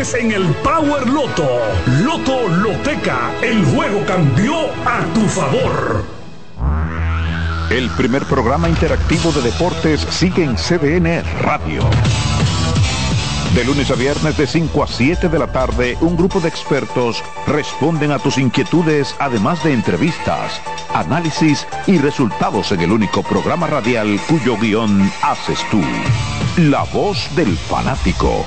en el Power Loto. Loto Loteca, el juego cambió a tu favor. El primer programa interactivo de deportes sigue en CDN Radio. De lunes a viernes de 5 a 7 de la tarde, un grupo de expertos responden a tus inquietudes, además de entrevistas, análisis y resultados en el único programa radial cuyo guion haces tú. La voz del fanático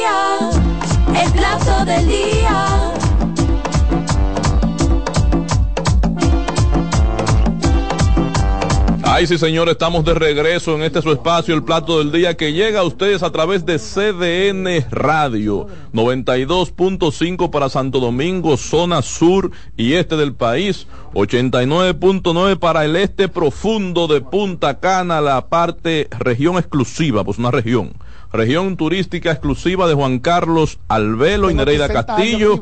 El plato del día. Ay, sí, señor, estamos de regreso en este su espacio, el plato del día, que llega a ustedes a través de CDN Radio, 92.5 para Santo Domingo, zona sur y este del país, 89.9 para el este profundo de Punta Cana, la parte región exclusiva, pues una región, región turística exclusiva de Juan Carlos Albelo y Nereida Castillo.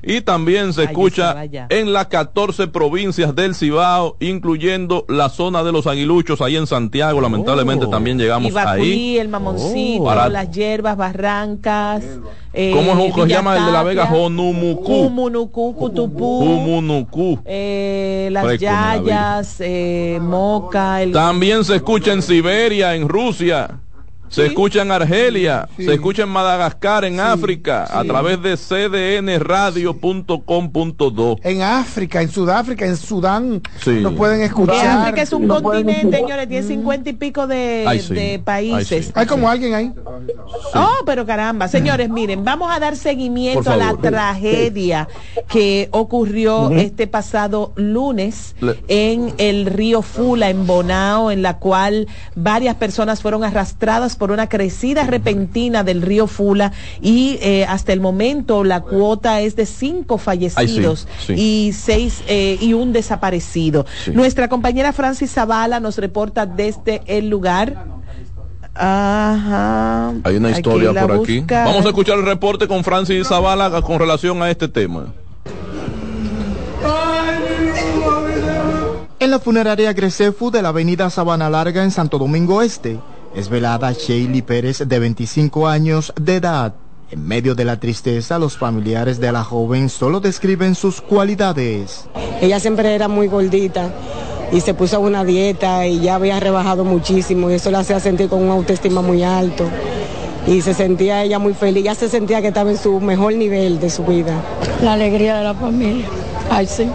Y también se Ay, escucha en las 14 provincias del Cibao, incluyendo la zona de los aguiluchos ahí en Santiago. Lamentablemente también llegamos Ibacuí, ahí. el Mamoncito, Para- las hierbas, barrancas. eh, ¿Cómo es que se llama el de la Vega? Jonumucú. Cumunucú, Cutupú, Jumunucú. eh, las maravilla. Yayas, eh, Moca, el También se escucha en Siberia, en Rusia. Se escucha en Argelia, se escucha en Madagascar, en África, a través de cdnradio.com.do. En África, en Sudáfrica, en Sudán, Sí. lo pueden escuchar. África es un continente, señores, tiene cincuenta y pico de, Ay, sí. de países. Ay, sí. Hay como alguien ahí. Oh, pero caramba, señores, miren, vamos a dar seguimiento a la tragedia que ocurrió este pasado lunes Le- en el río Fula, en Bonao, en la cual varias personas fueron arrastradas por una crecida repentina del río Fula y eh, hasta el momento la cuota es de cinco fallecidos sí. y seis eh, y un desaparecido. Sí. Nuestra compañera Francis Zavala nos reporta desde el lugar. Ajá. Hay una historia por aquí. busca. Vamos a escuchar el reporte con Francis Zavala con relación a este tema. En la funeraria Grecefu de la avenida Sabana Larga en Santo Domingo Este, es velada Sheili Pérez de 25 años de edad. En medio de la tristeza, los familiares de la joven solo describen sus cualidades. Ella siempre era muy gordita y se puso a una dieta y ya había rebajado muchísimo y eso la hacía sentir con una autoestima muy alto. Y se sentía ella muy feliz, ya se sentía que estaba en su mejor nivel de su vida. La alegría de la familia. Ay, sí.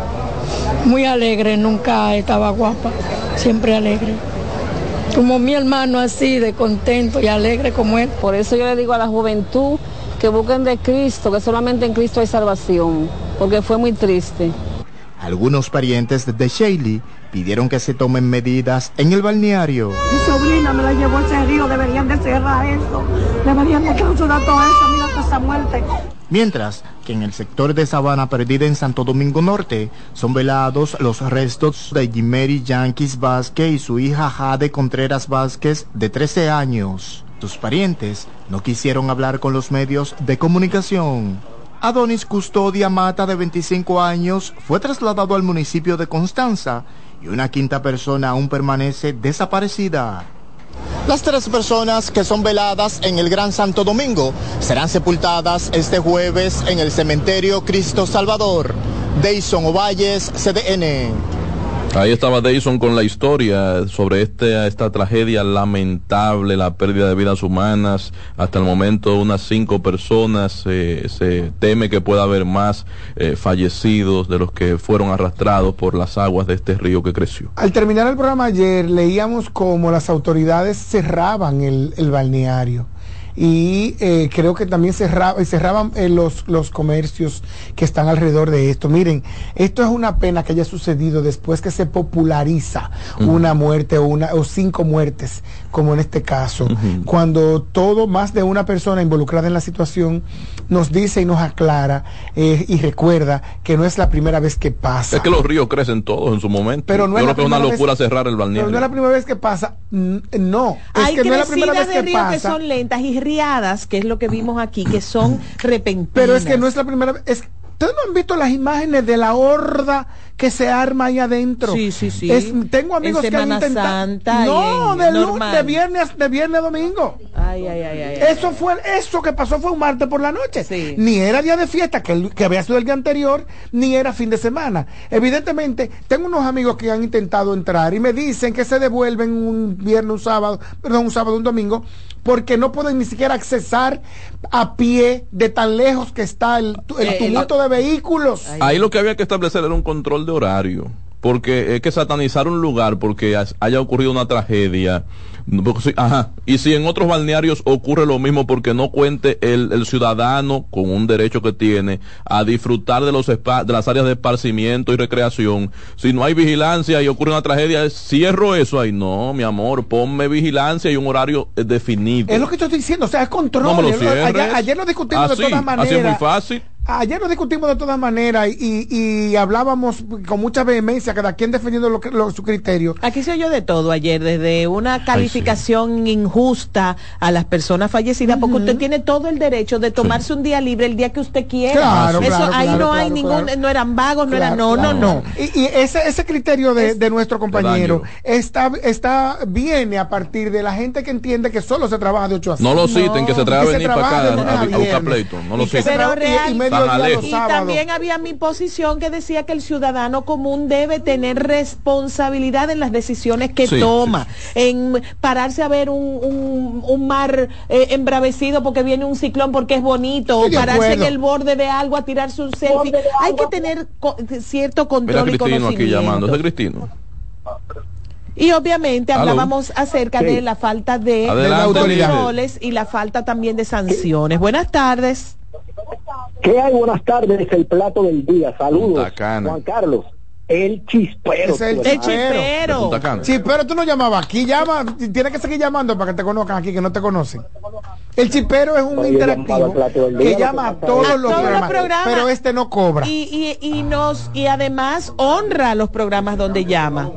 Muy alegre, nunca estaba guapa. Siempre alegre. Como mi hermano así, de contento y alegre como él. Por eso yo le digo a la juventud que busquen de Cristo, que solamente en Cristo hay salvación, porque fue muy triste. Algunos parientes de Shaley pidieron que se tomen medidas en el balneario. Mi sobrina me la llevó ese río, deberían de cerrar eso, deberían de clausurar todo eso, mira toda esa muerte. Mientras que en el sector de Sabana Perdida en Santo Domingo Norte son velados los restos de Jimmy Yankees Vázquez y su hija Jade Contreras Vázquez de 13 años. Sus parientes no quisieron hablar con los medios de comunicación. Adonis Custodia Mata, de 25 años, fue trasladado al municipio de Constanza y una quinta persona aún permanece desaparecida. Las tres personas que son veladas en el Gran Santo Domingo serán sepultadas este jueves en el cementerio Cristo Salvador. Deison Ovalles, CDN. Ahí estaba Dayson con la historia sobre este, esta tragedia lamentable, la pérdida de vidas humanas. Hasta el momento unas cinco personas. Eh, se teme que pueda haber más eh, fallecidos de los que fueron arrastrados por las aguas de este río que creció. Al terminar el programa ayer leíamos cómo las autoridades cerraban el, el balneario y eh, creo que también cerraba, cerraban eh, los, los comercios que están alrededor de esto. Miren, esto es una pena que haya sucedido después que se populariza una muerte o, una, o cinco muertes, como en este caso, cuando todo, más de una persona involucrada en la situación nos dice y nos aclara eh, y recuerda que no es la primera vez que pasa. Es que los ríos crecen todos en su momento. Pero no es creo que es una locura cerrar el balneario. Pero no es la primera vez que pasa. No, es Hay que no es la primera vez que pasa. que son lentas y riadas, que es lo que vimos aquí, que son repentinas. Pero es que no es la primera vez. Es, ¿Ustedes no han visto las imágenes de la horda que se arma ahí adentro? Sí, sí, sí. tengo amigos que han intentado. no, de, de, viernes, de viernes a domingo. Ay, ay, ay, ay, eso fue, eso que pasó fue un martes por la noche. Sí. Ni era día de fiesta, que, que había sido el día anterior, ni era fin de semana. Evidentemente, tengo unos amigos que han intentado entrar y me dicen que se devuelven un viernes, un sábado, perdón, un sábado, un domingo, porque no pueden ni siquiera accesar a pie de tan lejos que está el, el eh, tumulto de vehículos. Ahí lo que había que establecer era un control de horario, porque es que satanizar un lugar porque haya ocurrido una tragedia Ajá. Y si en otros balnearios ocurre lo mismo porque no cuente el, ciudadano con un derecho que tiene a disfrutar de, los de las áreas de esparcimiento y recreación, si no hay vigilancia y ocurre una tragedia, cierro eso ahí. No, mi amor, ponme vigilancia y un horario eh, definido. Es lo que estoy diciendo, o sea, es control. ayer, lo discutimos de todas maneras. Así es muy fácil. Ayer lo discutimos de todas maneras y, y, hablábamos con mucha vehemencia, cada quien defendiendo lo, lo, su criterio. Aquí se oyó de todo ayer, desde una calificación injusta a las personas fallecidas, porque usted tiene todo el derecho de tomarse un día libre el día que usted quiera. Claro, Eso, ahí no hay ningún, no eran vagos, no eran, no, no, no. Y, y, ese, ese criterio de, de nuestro compañero está, está, viene a partir de la gente que entiende que solo se trabaja de 8 a 5. No lo citen, que se trabaja venir para acá a, a, buscar pleito. No lo citen. Y también había mi posición que decía que el ciudadano común debe tener responsabilidad en las decisiones que toma, en pararse a ver un, un, mar eh, embravecido porque viene un ciclón porque es bonito, o pararse en el borde de algo a tirarse un selfie. Hay que tener cierto control Mira, Cristino aquí llamando, ¿es Cristino? Y obviamente hablábamos acerca de la falta de, controles y la falta también de sanciones. Buenas tardes. ¿Qué hay? Buenas tardes, el plato del día. Saludos, Juan Carlos. El chispero. el, chispero. Chispero, tú no llamabas aquí, llama, tienes que seguir llamando para que te conozcan aquí, que no te conocen. El chispero es un interactivo que llama a todos, los, programas, pero este no cobra. Y, y, y, nos, y además honra los programas donde llama.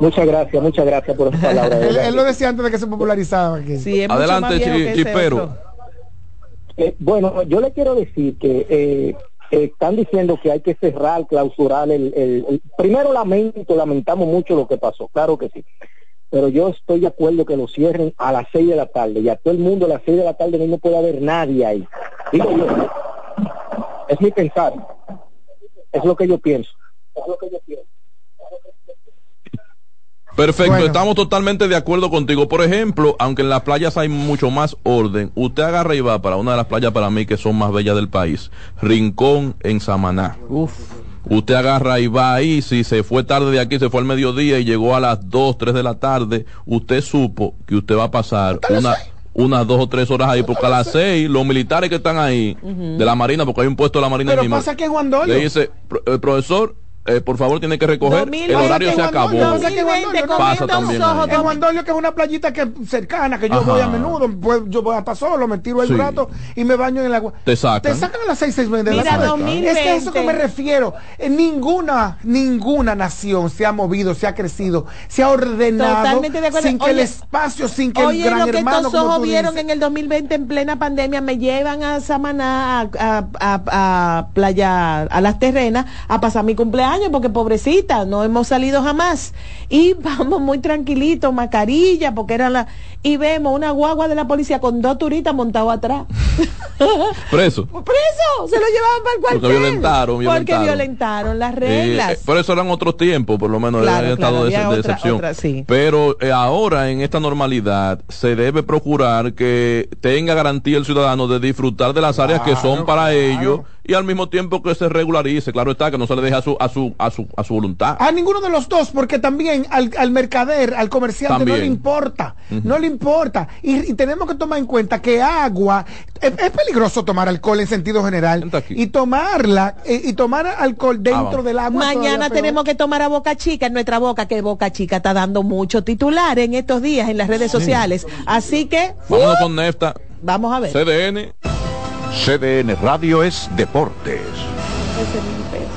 Muchas gracias, muchas gracias por esa palabra. él, lo decía antes de que se popularizaba aquí. Adelante, chispero. Eh, bueno, yo le quiero decir que eh, están diciendo que hay que cerrar, clausurar el, Primero lamento, lamentamos mucho lo que pasó, claro que sí. Pero yo estoy de acuerdo que lo cierren a las seis de la tarde y a todo el mundo a las seis de la tarde no puede haber nadie ahí. Digo yo, es mi pensar, es lo que yo pienso. Es lo que yo pienso. Perfecto, estamos totalmente de acuerdo contigo. Por ejemplo, aunque en las playas hay mucho más orden, usted agarra y va para una de las playas para mí que son más bellas del país, Rincón en Samaná. Uf. Usted agarra y va ahí, si se fue tarde de aquí, se fue al mediodía y llegó a las 2, 3 de la tarde, usted supo que usted va a pasar una, unas dos o tres horas ahí, porque a las seis los militares que están ahí de la Marina, porque hay un puesto de la Marina Pero pasa que Juan Dolio. le dice, el profesor, eh, por favor tiene que recoger. El horario se acabó. pasa también en Juan Dolio que es una playita que cercana que yo voy a menudo pues yo voy hasta solo me tiro ahí un rato y me baño en el agua. Te sacan. Te sacan a las seis seis de la tarde. Es que eso que me refiero. En ninguna ninguna nación se ha movido se ha crecido se ha ordenado sin que el espacio sin que el gran lo que hermano estos ojos vieron en el 2020 en plena pandemia me llevan a Samaná a, a, a, a playa a las terrenas a pasar mi cumpleaños porque pobrecita, no hemos salido jamás. Y vamos muy tranquilitos, mascarilla, porque era la... Y vemos una guagua de la policía con dos turistas montados atrás. Preso. Preso, se lo llevaban para el cuartel. Porque violentaron, Porque violentaron las reglas. Eh, por eso eran otros tiempos, por lo menos claro, estado de, excepción. Pero eh, ahora en esta normalidad se debe procurar que tenga garantía el ciudadano de disfrutar de las áreas que son para ellos y al mismo tiempo que se regularice, claro está, que no se le deje a su, a su, a su, a su voluntad. A ninguno de los dos, porque también al, al mercader, al comerciante no le importa, no le importa. Y, tenemos que tomar en cuenta que agua, es, peligroso tomar alcohol en sentido general y tomarla, eh, y tomar alcohol ah, dentro del agua. Mañana tenemos que tomar a Boca Chica en nuestra boca, que Boca Chica está dando mucho titular en estos días en las redes sociales. Así que... Vamos con Nefta. Vamos a ver. CDN. CDN Radio es Deportes.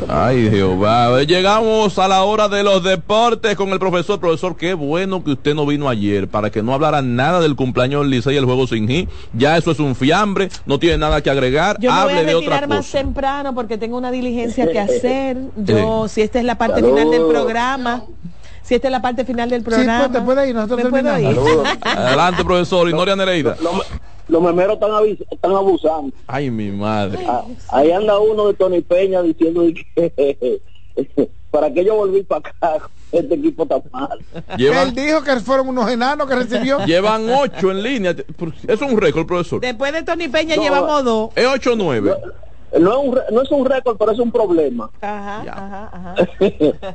Ay, Jehová. Llegamos a la hora de los deportes con el profesor. Profesor, qué bueno que usted no vino ayer para que no hablara nada del cumpleaños del Licey y el juego sin G. Ya eso es un fiambre, no tiene nada que agregar. Yo Hable voy a de otra más temprano porque tengo una diligencia que hacer. Yo, si esta es la parte final del programa si esta es la parte final del programa. Sí, pues te puede ir, nosotros terminamos. Adelante, profesor. Inoria Nereida los memeros están, están abusando. Ay, mi madre. Ah, ahí anda uno de Tony Peña diciendo que para que yo volví para acá, este equipo está mal. Él dijo que fueron unos enanos que recibió. Llevan ocho en línea. Es un récord, profesor. Después de Tony Peña llevamos dos. Es ocho o nueve. No, es un, no es un récord, pero es un problema. Ajá, ajá, ajá.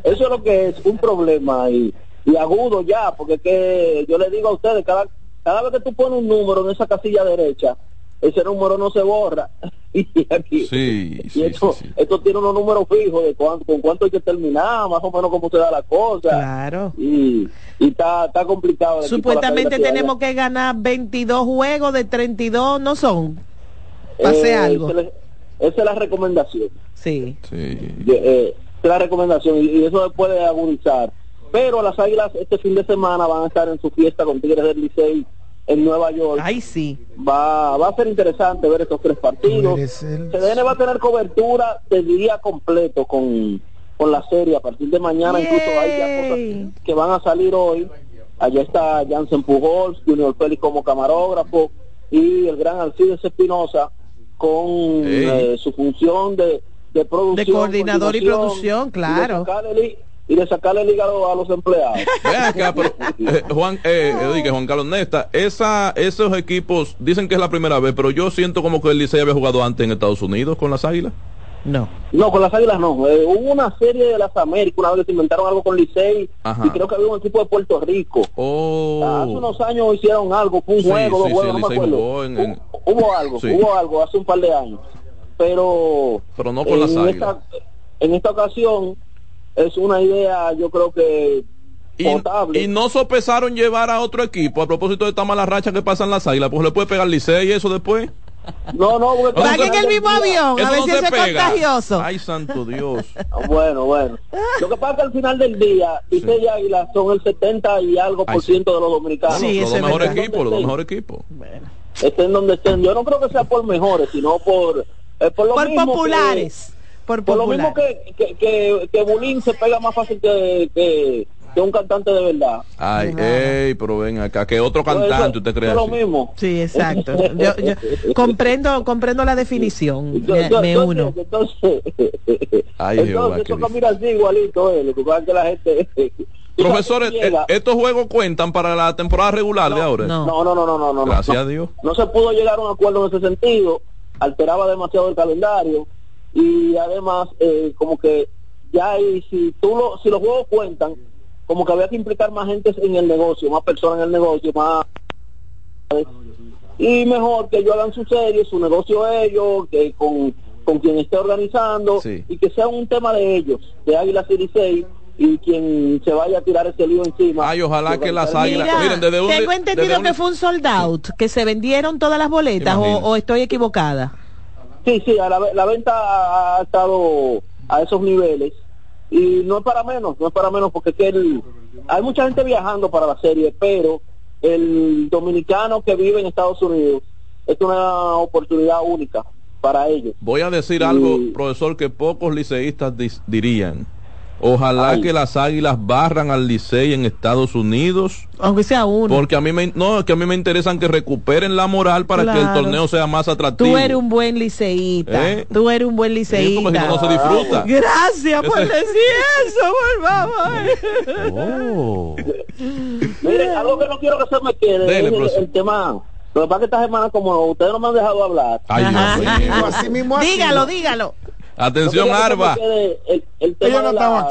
Eso es lo que es, un problema y, y agudo ya, porque que yo le digo a ustedes, cada cada vez que tú pones un número en esa casilla derecha, ese número no se borra. y aquí, sí, y esto, esto tiene unos números fijos de cuánto, con cuánto hay que terminar, más o menos cómo se da la cosa. Claro. Y, y está, está complicado. Supuestamente tenemos que ganar 22 juegos de 32, ¿no son? Pase eh, algo. Esa es la recomendación. Sí. sí. Eh, es la recomendación y, eso se puede agudizar. Pero las Águilas este fin de semana van a estar en su fiesta con Tigres del Licey en Nueva York. Ay, sí. Va, va a ser interesante ver estos tres partidos. CDN va a tener cobertura de día completo con, con la serie. A partir de mañana incluso hay ya cosas que van a salir hoy. Allá está Jansen Pujols, Junior Félix como camarógrafo y el gran Alcides Espinosa con eh, su función de, de producción. De coordinador y producción, claro y de sacarle el hígado a los empleados. Eh, Juan, eh, Juan Carlos Nesta, esa, esos equipos dicen que es la primera vez, pero yo siento como que el Licey había jugado antes en Estados Unidos con las Águilas. No. No, con las Águilas no. Eh, hubo una serie de las Américas, una vez que se inventaron algo con Licey y creo que había un equipo de Puerto Rico. Oh. Hace unos años hicieron algo, fue un juego, dos juegos, no me acuerdo. Hubo, algo, hubo algo hace un par de años. Pero, pero no con las Águilas. en esta ocasión es una idea, yo creo que y, y, no sopesaron llevar a otro equipo a propósito de esta mala racha que pasan las águilas, pues le puede pegar Licey y eso después. No, no, porque en el mismo avión, a ver si es contagioso. Ay, santo Dios. bueno, bueno. Lo que pasa es que al final del día, Licey y Águila son el 70 y algo por ciento de los dominicanos. Sí, los dos mejores equipos, los dos mejores equipos. Bueno. Estén donde estén. Yo no creo que sea por mejores, sino por, eh, por, lo por populares por, lo mismo que, que, que, Bulín se pega más fácil que, que, un cantante de verdad. Ay, ey, pero ven acá, que otro cantante, ¿usted cree? Es lo mismo. Sí, exacto. yo, yo comprendo, comprendo la definición. me, uno. Entonces, Ay, entonces eso así igualito, eh, lo que pasa que la gente... Profesores, eh, ¿estos juegos cuentan para la temporada regular de ahora? No, no, no, no, no. Gracias a Dios. No se pudo llegar a un acuerdo en ese sentido, alteraba demasiado el calendario y además eh, como que ya ahí, si, tú lo, si los juegos cuentan, como que había que implicar más gente en el negocio, más personas en el negocio, más... Y mejor que ellos hagan su serie, su negocio ellos, que con, con quien esté organizando, y que sea un tema de ellos, de Águila City 6, y quien se vaya a tirar ese lío encima. Ay, ojalá que las águilas. Miren, desde un, tengo entendido que fue un sold out, que se vendieron todas las boletas, o, estoy equivocada. Sí, sí, la, la, venta ha estado a esos niveles y no es para menos, no es para menos porque que el, hay mucha gente viajando para la serie, pero el dominicano que vive en Estados Unidos es una oportunidad única para ellos. Voy a decir algo, profesor, que pocos liceístas dirían Ojalá que las águilas barran al Licey en Estados Unidos. Aunque sea uno. Porque a mí me, no, que a mí me interesan que recuperen la moral para que el torneo sea más atractivo. Tú eres un buen liceísta. ¿Eh? Tú eres un buen liceísta. como si no, se disfruta. Gracias por decir eso, por favor. Oh. Mire, algo que no quiero que se me quede es el, tema. Lo que pasa es que esta semana, como ustedes no me han dejado hablar. Ay, así mismo, dígalo, dígalo. Atención, Arba. El, tema de la,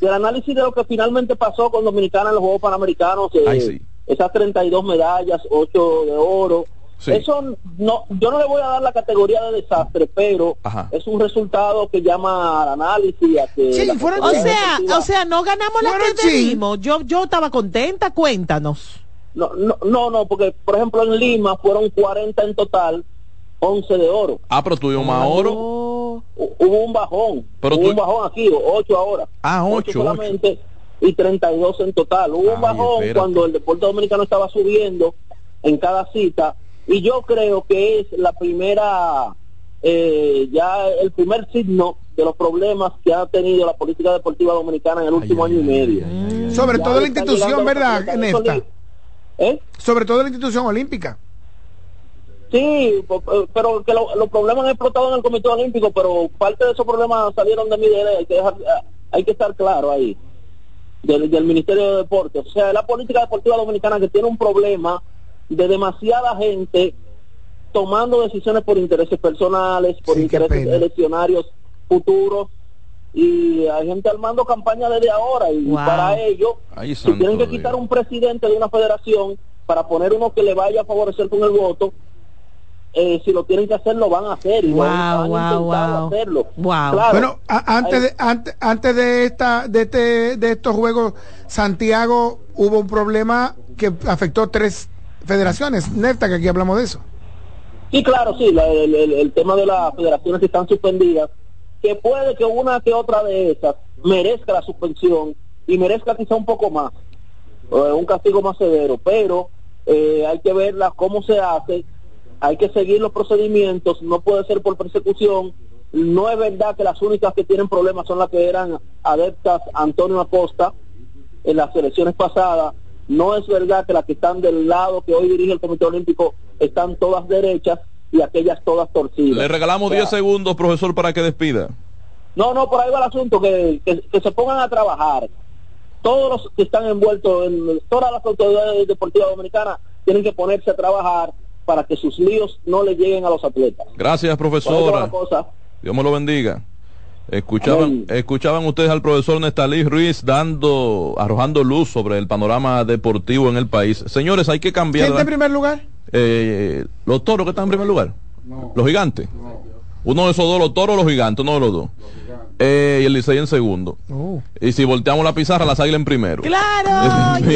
del análisis de lo que finalmente pasó con Dominicana en los Juegos Panamericanos, eh, esas 32 medallas, 8 de oro. Eso no, yo no le voy a dar la categoría de desastre, pero es un resultado que llama al análisis. A que o sea, o sea, no ganamos la que Yo, yo estaba contenta, cuéntanos. No, no, no, no, porque por ejemplo en Lima fueron 40 en total 11 de oro. Ah, pero tuvimos más oro. Hubo un bajón. Pero hubo un bajón aquí, 8 ahora. Ah, 8. solamente y 32 en total. Hubo un bajón cuando el deporte dominicano estaba subiendo en cada cita y yo creo que es la primera, eh, ya el primer signo de los problemas que ha tenido la política deportiva dominicana en el último año y medio. Sobre todo la institución, ¿verdad, Nesta? ¿Eh? Sobre todo la institución olímpica. Sí, pero que los problemas han explotado en el Comité Olímpico, pero parte de esos problemas salieron de mi derecha, hay que, dejar, hay que estar claro ahí, del, del, Ministerio de Deportes. O sea, la política deportiva dominicana que tiene un problema de demasiada gente tomando decisiones por intereses personales, por intereses eleccionarios futuros, y hay gente armando campaña desde ahora, y para ello, si tienen que quitar un presidente de una federación para poner uno que le vaya a favorecer con el voto, eh, si lo tienen que hacer, lo van a hacer. Y van a hacerlo. Bueno, antes, de, antes, antes de, esta, de, este, de estos juegos, Santiago hubo un problema que afectó tres federaciones. Nefta, que aquí hablamos de eso. Sí, claro, sí, el, tema de las federaciones que están suspendidas, que puede que una que otra de esas merezca la suspensión y merezca quizá un poco más, un castigo más severo, pero eh, hay que verla cómo se hace hay que seguir los procedimientos, no puede ser por persecución. No es verdad que las únicas que tienen problemas son las que eran adeptas Antonio Acosta en las elecciones pasadas. No es verdad que las que están del lado que hoy dirige el Comité Olímpico están todas derechas y aquellas todas torcidas. Le regalamos 10 segundos, profesor, para que despida. No, no, por ahí va el asunto, que, que, se pongan a trabajar. Todos los que están envueltos en todas las autoridades deportivas dominicanas tienen que ponerse a trabajar para que sus líos no le lleguen a los atletas. Gracias, profesora. Dios me lo bendiga. Escuchaban, escuchaban ustedes al profesor Nestalí Ruiz dando, arrojando luz sobre el panorama deportivo en el país. Señores, hay que cambiar. ¿Quién está en primer lugar? Eh, los toros que están en primer lugar. Los gigantes. Uno de esos dos, los toros o los gigantes, uno de los dos. Eh, y el Licey en segundo. Oh. Y si volteamos la pizarra, las águilas en primero. ¡Claro!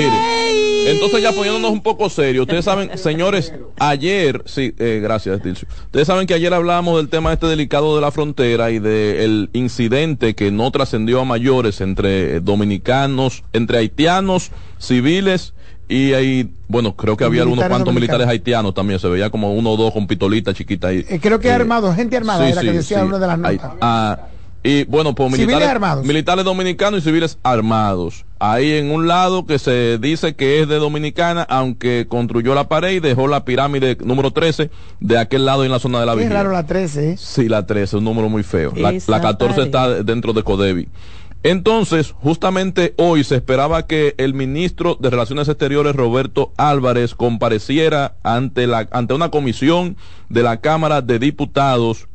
entonces ya poniéndonos un poco serio, ustedes saben, señores, ayer, sí, eh, gracias, Tilcio. Ustedes saben que ayer hablábamos del tema este delicado de la frontera y del incidente que no trascendió a mayores entre dominicanos, entre haitianos, civiles y ahí, bueno, creo que había algunos cuantos militares haitianos también, se veía como uno o dos con pistolitas chiquitas ahí. Eh, creo que armados, gente armada, era que decía una de las notas. Ah, y bueno, pues militares, armados. militares dominicanos y civiles armados. Ahí en un lado que se dice que es de Dominicana, aunque construyó la pared y dejó la pirámide número 13 de aquel lado en la zona de la villa. Es raro la 13. ¿eh? Sí, la 13, un número muy feo. La, la, 14 está dentro de Codevi. Entonces, justamente hoy se esperaba que el ministro de Relaciones Exteriores, Roberto Álvarez, compareciera ante, la, ante una comisión de la Cámara de Diputados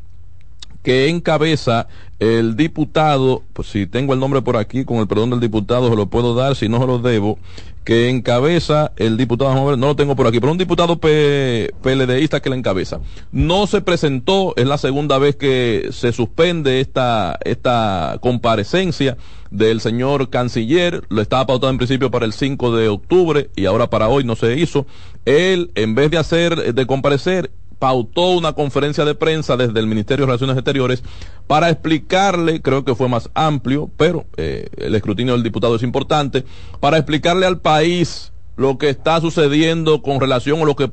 que encabeza el diputado, pues si tengo el nombre por aquí, con el perdón del diputado se lo puedo dar, si no se lo debo, que encabeza el diputado, no lo tengo por aquí, pero un diputado PLDista que le encabeza. No se presentó, es la segunda vez que se suspende esta, esta comparecencia del señor canciller, lo estaba pautado en principio para el 5 de octubre y ahora para hoy no se hizo. Él, en vez de hacer, de comparecer, pautó una conferencia de prensa desde el Ministerio de Relaciones Exteriores para explicarle, creo que fue más amplio, pero eh, el escrutinio del diputado es importante, para explicarle al país lo que está sucediendo con relación a lo que,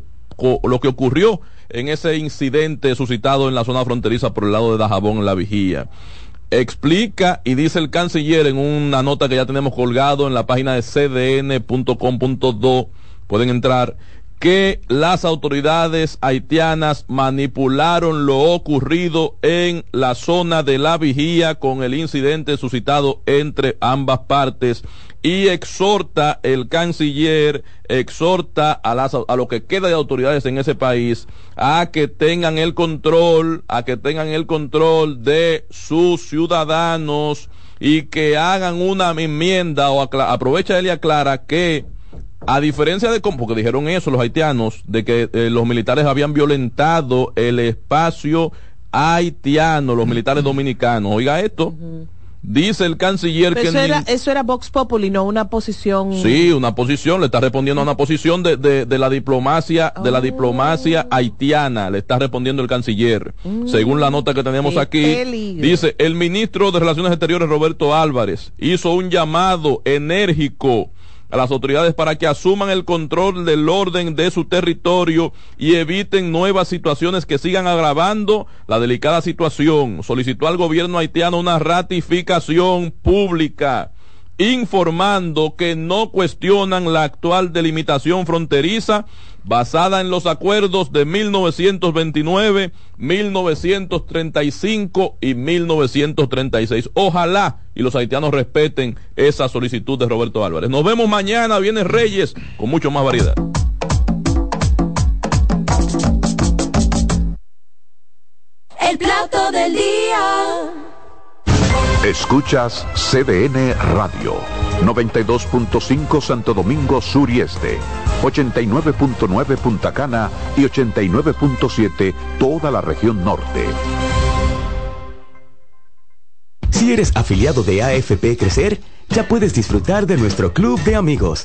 lo que ocurrió en ese incidente suscitado en la zona fronteriza por el lado de Dajabón en la vigía. Explica y dice el canciller en una nota que ya tenemos colgado en la página de cdn.com.do, pueden entrar, que las autoridades haitianas manipularon lo ocurrido en la zona de la vigía con el incidente suscitado entre ambas partes y exhorta el canciller, exhorta a, las, a lo que queda de autoridades en ese país a que tengan el control, a que tengan el control de sus ciudadanos y que hagan una enmienda o aprovecha él y aclara que a diferencia de cómo, porque dijeron eso los haitianos, de que eh, los militares habían violentado el espacio haitiano, los militares dominicanos. Oiga esto. Dice el canciller que... Eso era, eso era Vox Populi, no una posición... Sí, una posición, le está respondiendo a una posición de, de, la diplomacia, de la diplomacia oh. haitiana, le está respondiendo el canciller. Mm. Según la nota que tenemos aquí, dice, el ministro de Relaciones Exteriores, Roberto Álvarez, hizo un llamado enérgico a las autoridades para que asuman el control del orden de su territorio y eviten nuevas situaciones que sigan agravando la delicada situación. Solicitó al gobierno haitiano una ratificación pública informando que no cuestionan la actual delimitación fronteriza basada en los acuerdos de 1929, 1935 y 1936. Ojalá y los haitianos respeten esa solicitud de Roberto Álvarez. Nos vemos mañana, viene Reyes, con mucho más variedad. El plato del día. Escuchas CDN Radio, 92.5 Santo Domingo Sur y Este, 89.9 Punta Cana y 89.7 toda la región norte. Si eres afiliado de AFP Crecer, ya puedes disfrutar de nuestro club de amigos.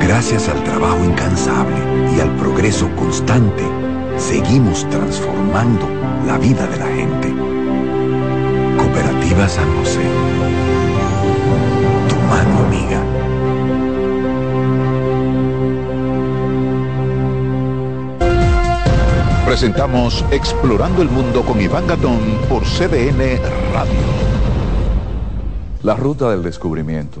Gracias al trabajo incansable y al progreso constante, seguimos transformando la vida de la gente. Cooperativa San José. Tu mano amiga. Presentamos Explorando el Mundo con Iván Gatón por CDN Radio. La ruta del descubrimiento.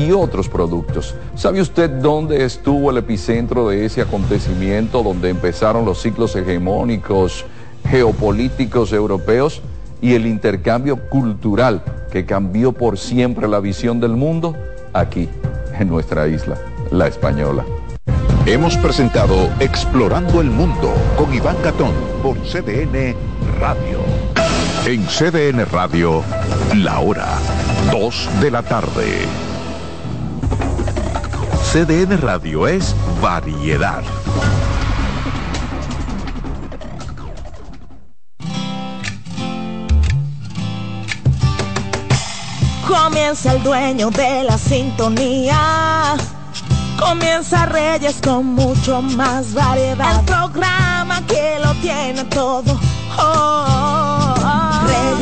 y otros productos. ¿Sabe usted dónde estuvo el epicentro de ese acontecimiento, donde empezaron los ciclos hegemónicos geopolíticos europeos y el intercambio cultural que cambió por siempre la visión del mundo? Aquí, en nuestra isla, la española. Hemos presentado Explorando el Mundo con Iván Gatón por CDN Radio. En CDN Radio, la hora 2 de la tarde. CDN Radio es variedad. Comienza el dueño de la sintonía. Comienza Reyes con mucho más variedad. El programa que lo tiene todo. Oh.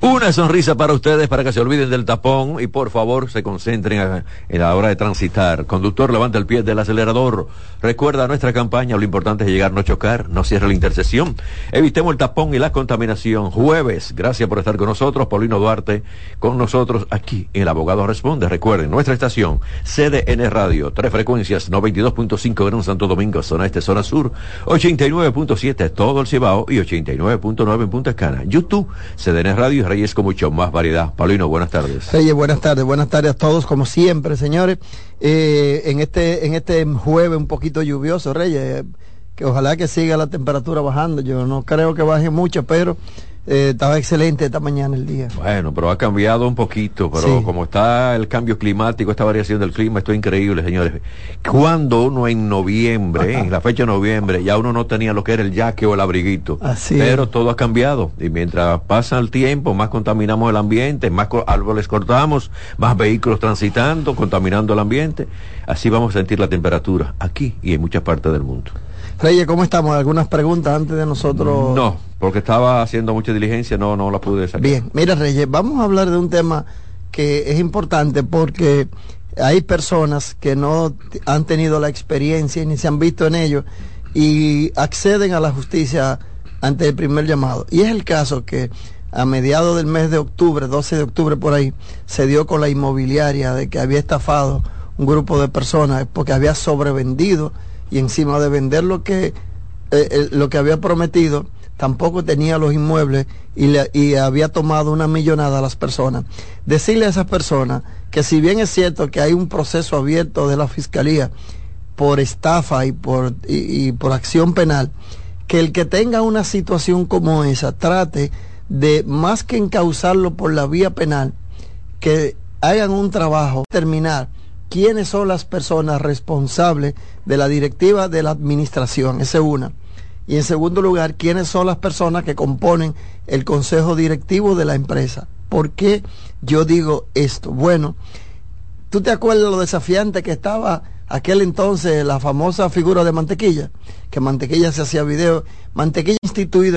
Una sonrisa para ustedes para que se olviden del tapón y por favor se concentren en la hora de transitar. Conductor, levanta el pie del acelerador. Recuerda nuestra campaña, lo importante es llegar, no chocar, no cierre la intersección. Evitemos el tapón y la contaminación. Jueves, gracias por estar con nosotros. Paulino Duarte con nosotros aquí El Abogado Responde. Recuerden, nuestra estación, CDN Radio, tres frecuencias, 92.5 Gran Santo Domingo, zona este, zona sur, 89.7 todo el Cibao y 89.9 en Punta Cana. YouTube, CDN Radio Reyes con mucho más variedad. Paulino, buenas tardes. Reyes, buenas tardes, buenas tardes a todos, como siempre, señores. Eh, en este en este jueves un poquito lluvioso, Reyes, que ojalá que siga la temperatura bajando. Yo no creo que baje mucho, pero eh, estaba excelente esta mañana el día. Bueno, pero ha cambiado un poquito, pero como está el cambio climático, esta variación del clima, esto es increíble, señores. Cuando uno en noviembre, en la fecha de noviembre, ya uno no tenía lo que era el yaque o el abriguito. Así pero todo ha cambiado. Y mientras pasa el tiempo, más contaminamos el ambiente, más árboles cortamos, más vehículos transitando, contaminando el ambiente. Así vamos a sentir la temperatura aquí y en muchas partes del mundo. Reyes, ¿cómo estamos? ¿Algunas preguntas antes de nosotros? No, porque estaba haciendo mucha diligencia, no, no la pude sacar. Bien, mira Reyes, vamos a hablar de un tema que es importante porque hay personas que no han tenido la experiencia ni se han visto en ello y acceden a la justicia ante el primer llamado. Y es el caso que a mediados del mes de octubre, 12 de octubre por ahí, se dio con la inmobiliaria de que había estafado un grupo de personas porque había sobrevendido y encima de vender lo que, eh, eh, lo que había prometido, tampoco tenía los inmuebles y, le, y había tomado una millonada a las personas. Decirle a esas personas que si bien es cierto que hay un proceso abierto de la Fiscalía por estafa y por, y por acción penal, que el que tenga una situación como esa trate de más que encauzarlo por la vía penal, que hagan un trabajo, terminar quiénes son las personas responsables de la directiva de la administración, esa es una. Y en segundo lugar, quiénes son las personas que componen el consejo directivo de la empresa. ¿Por qué yo digo esto? Bueno, ¿tú te acuerdas lo desafiante que estaba aquel entonces la famosa figura de Mantequilla? Que Mantequilla se hacía video. Mantequilla instituido en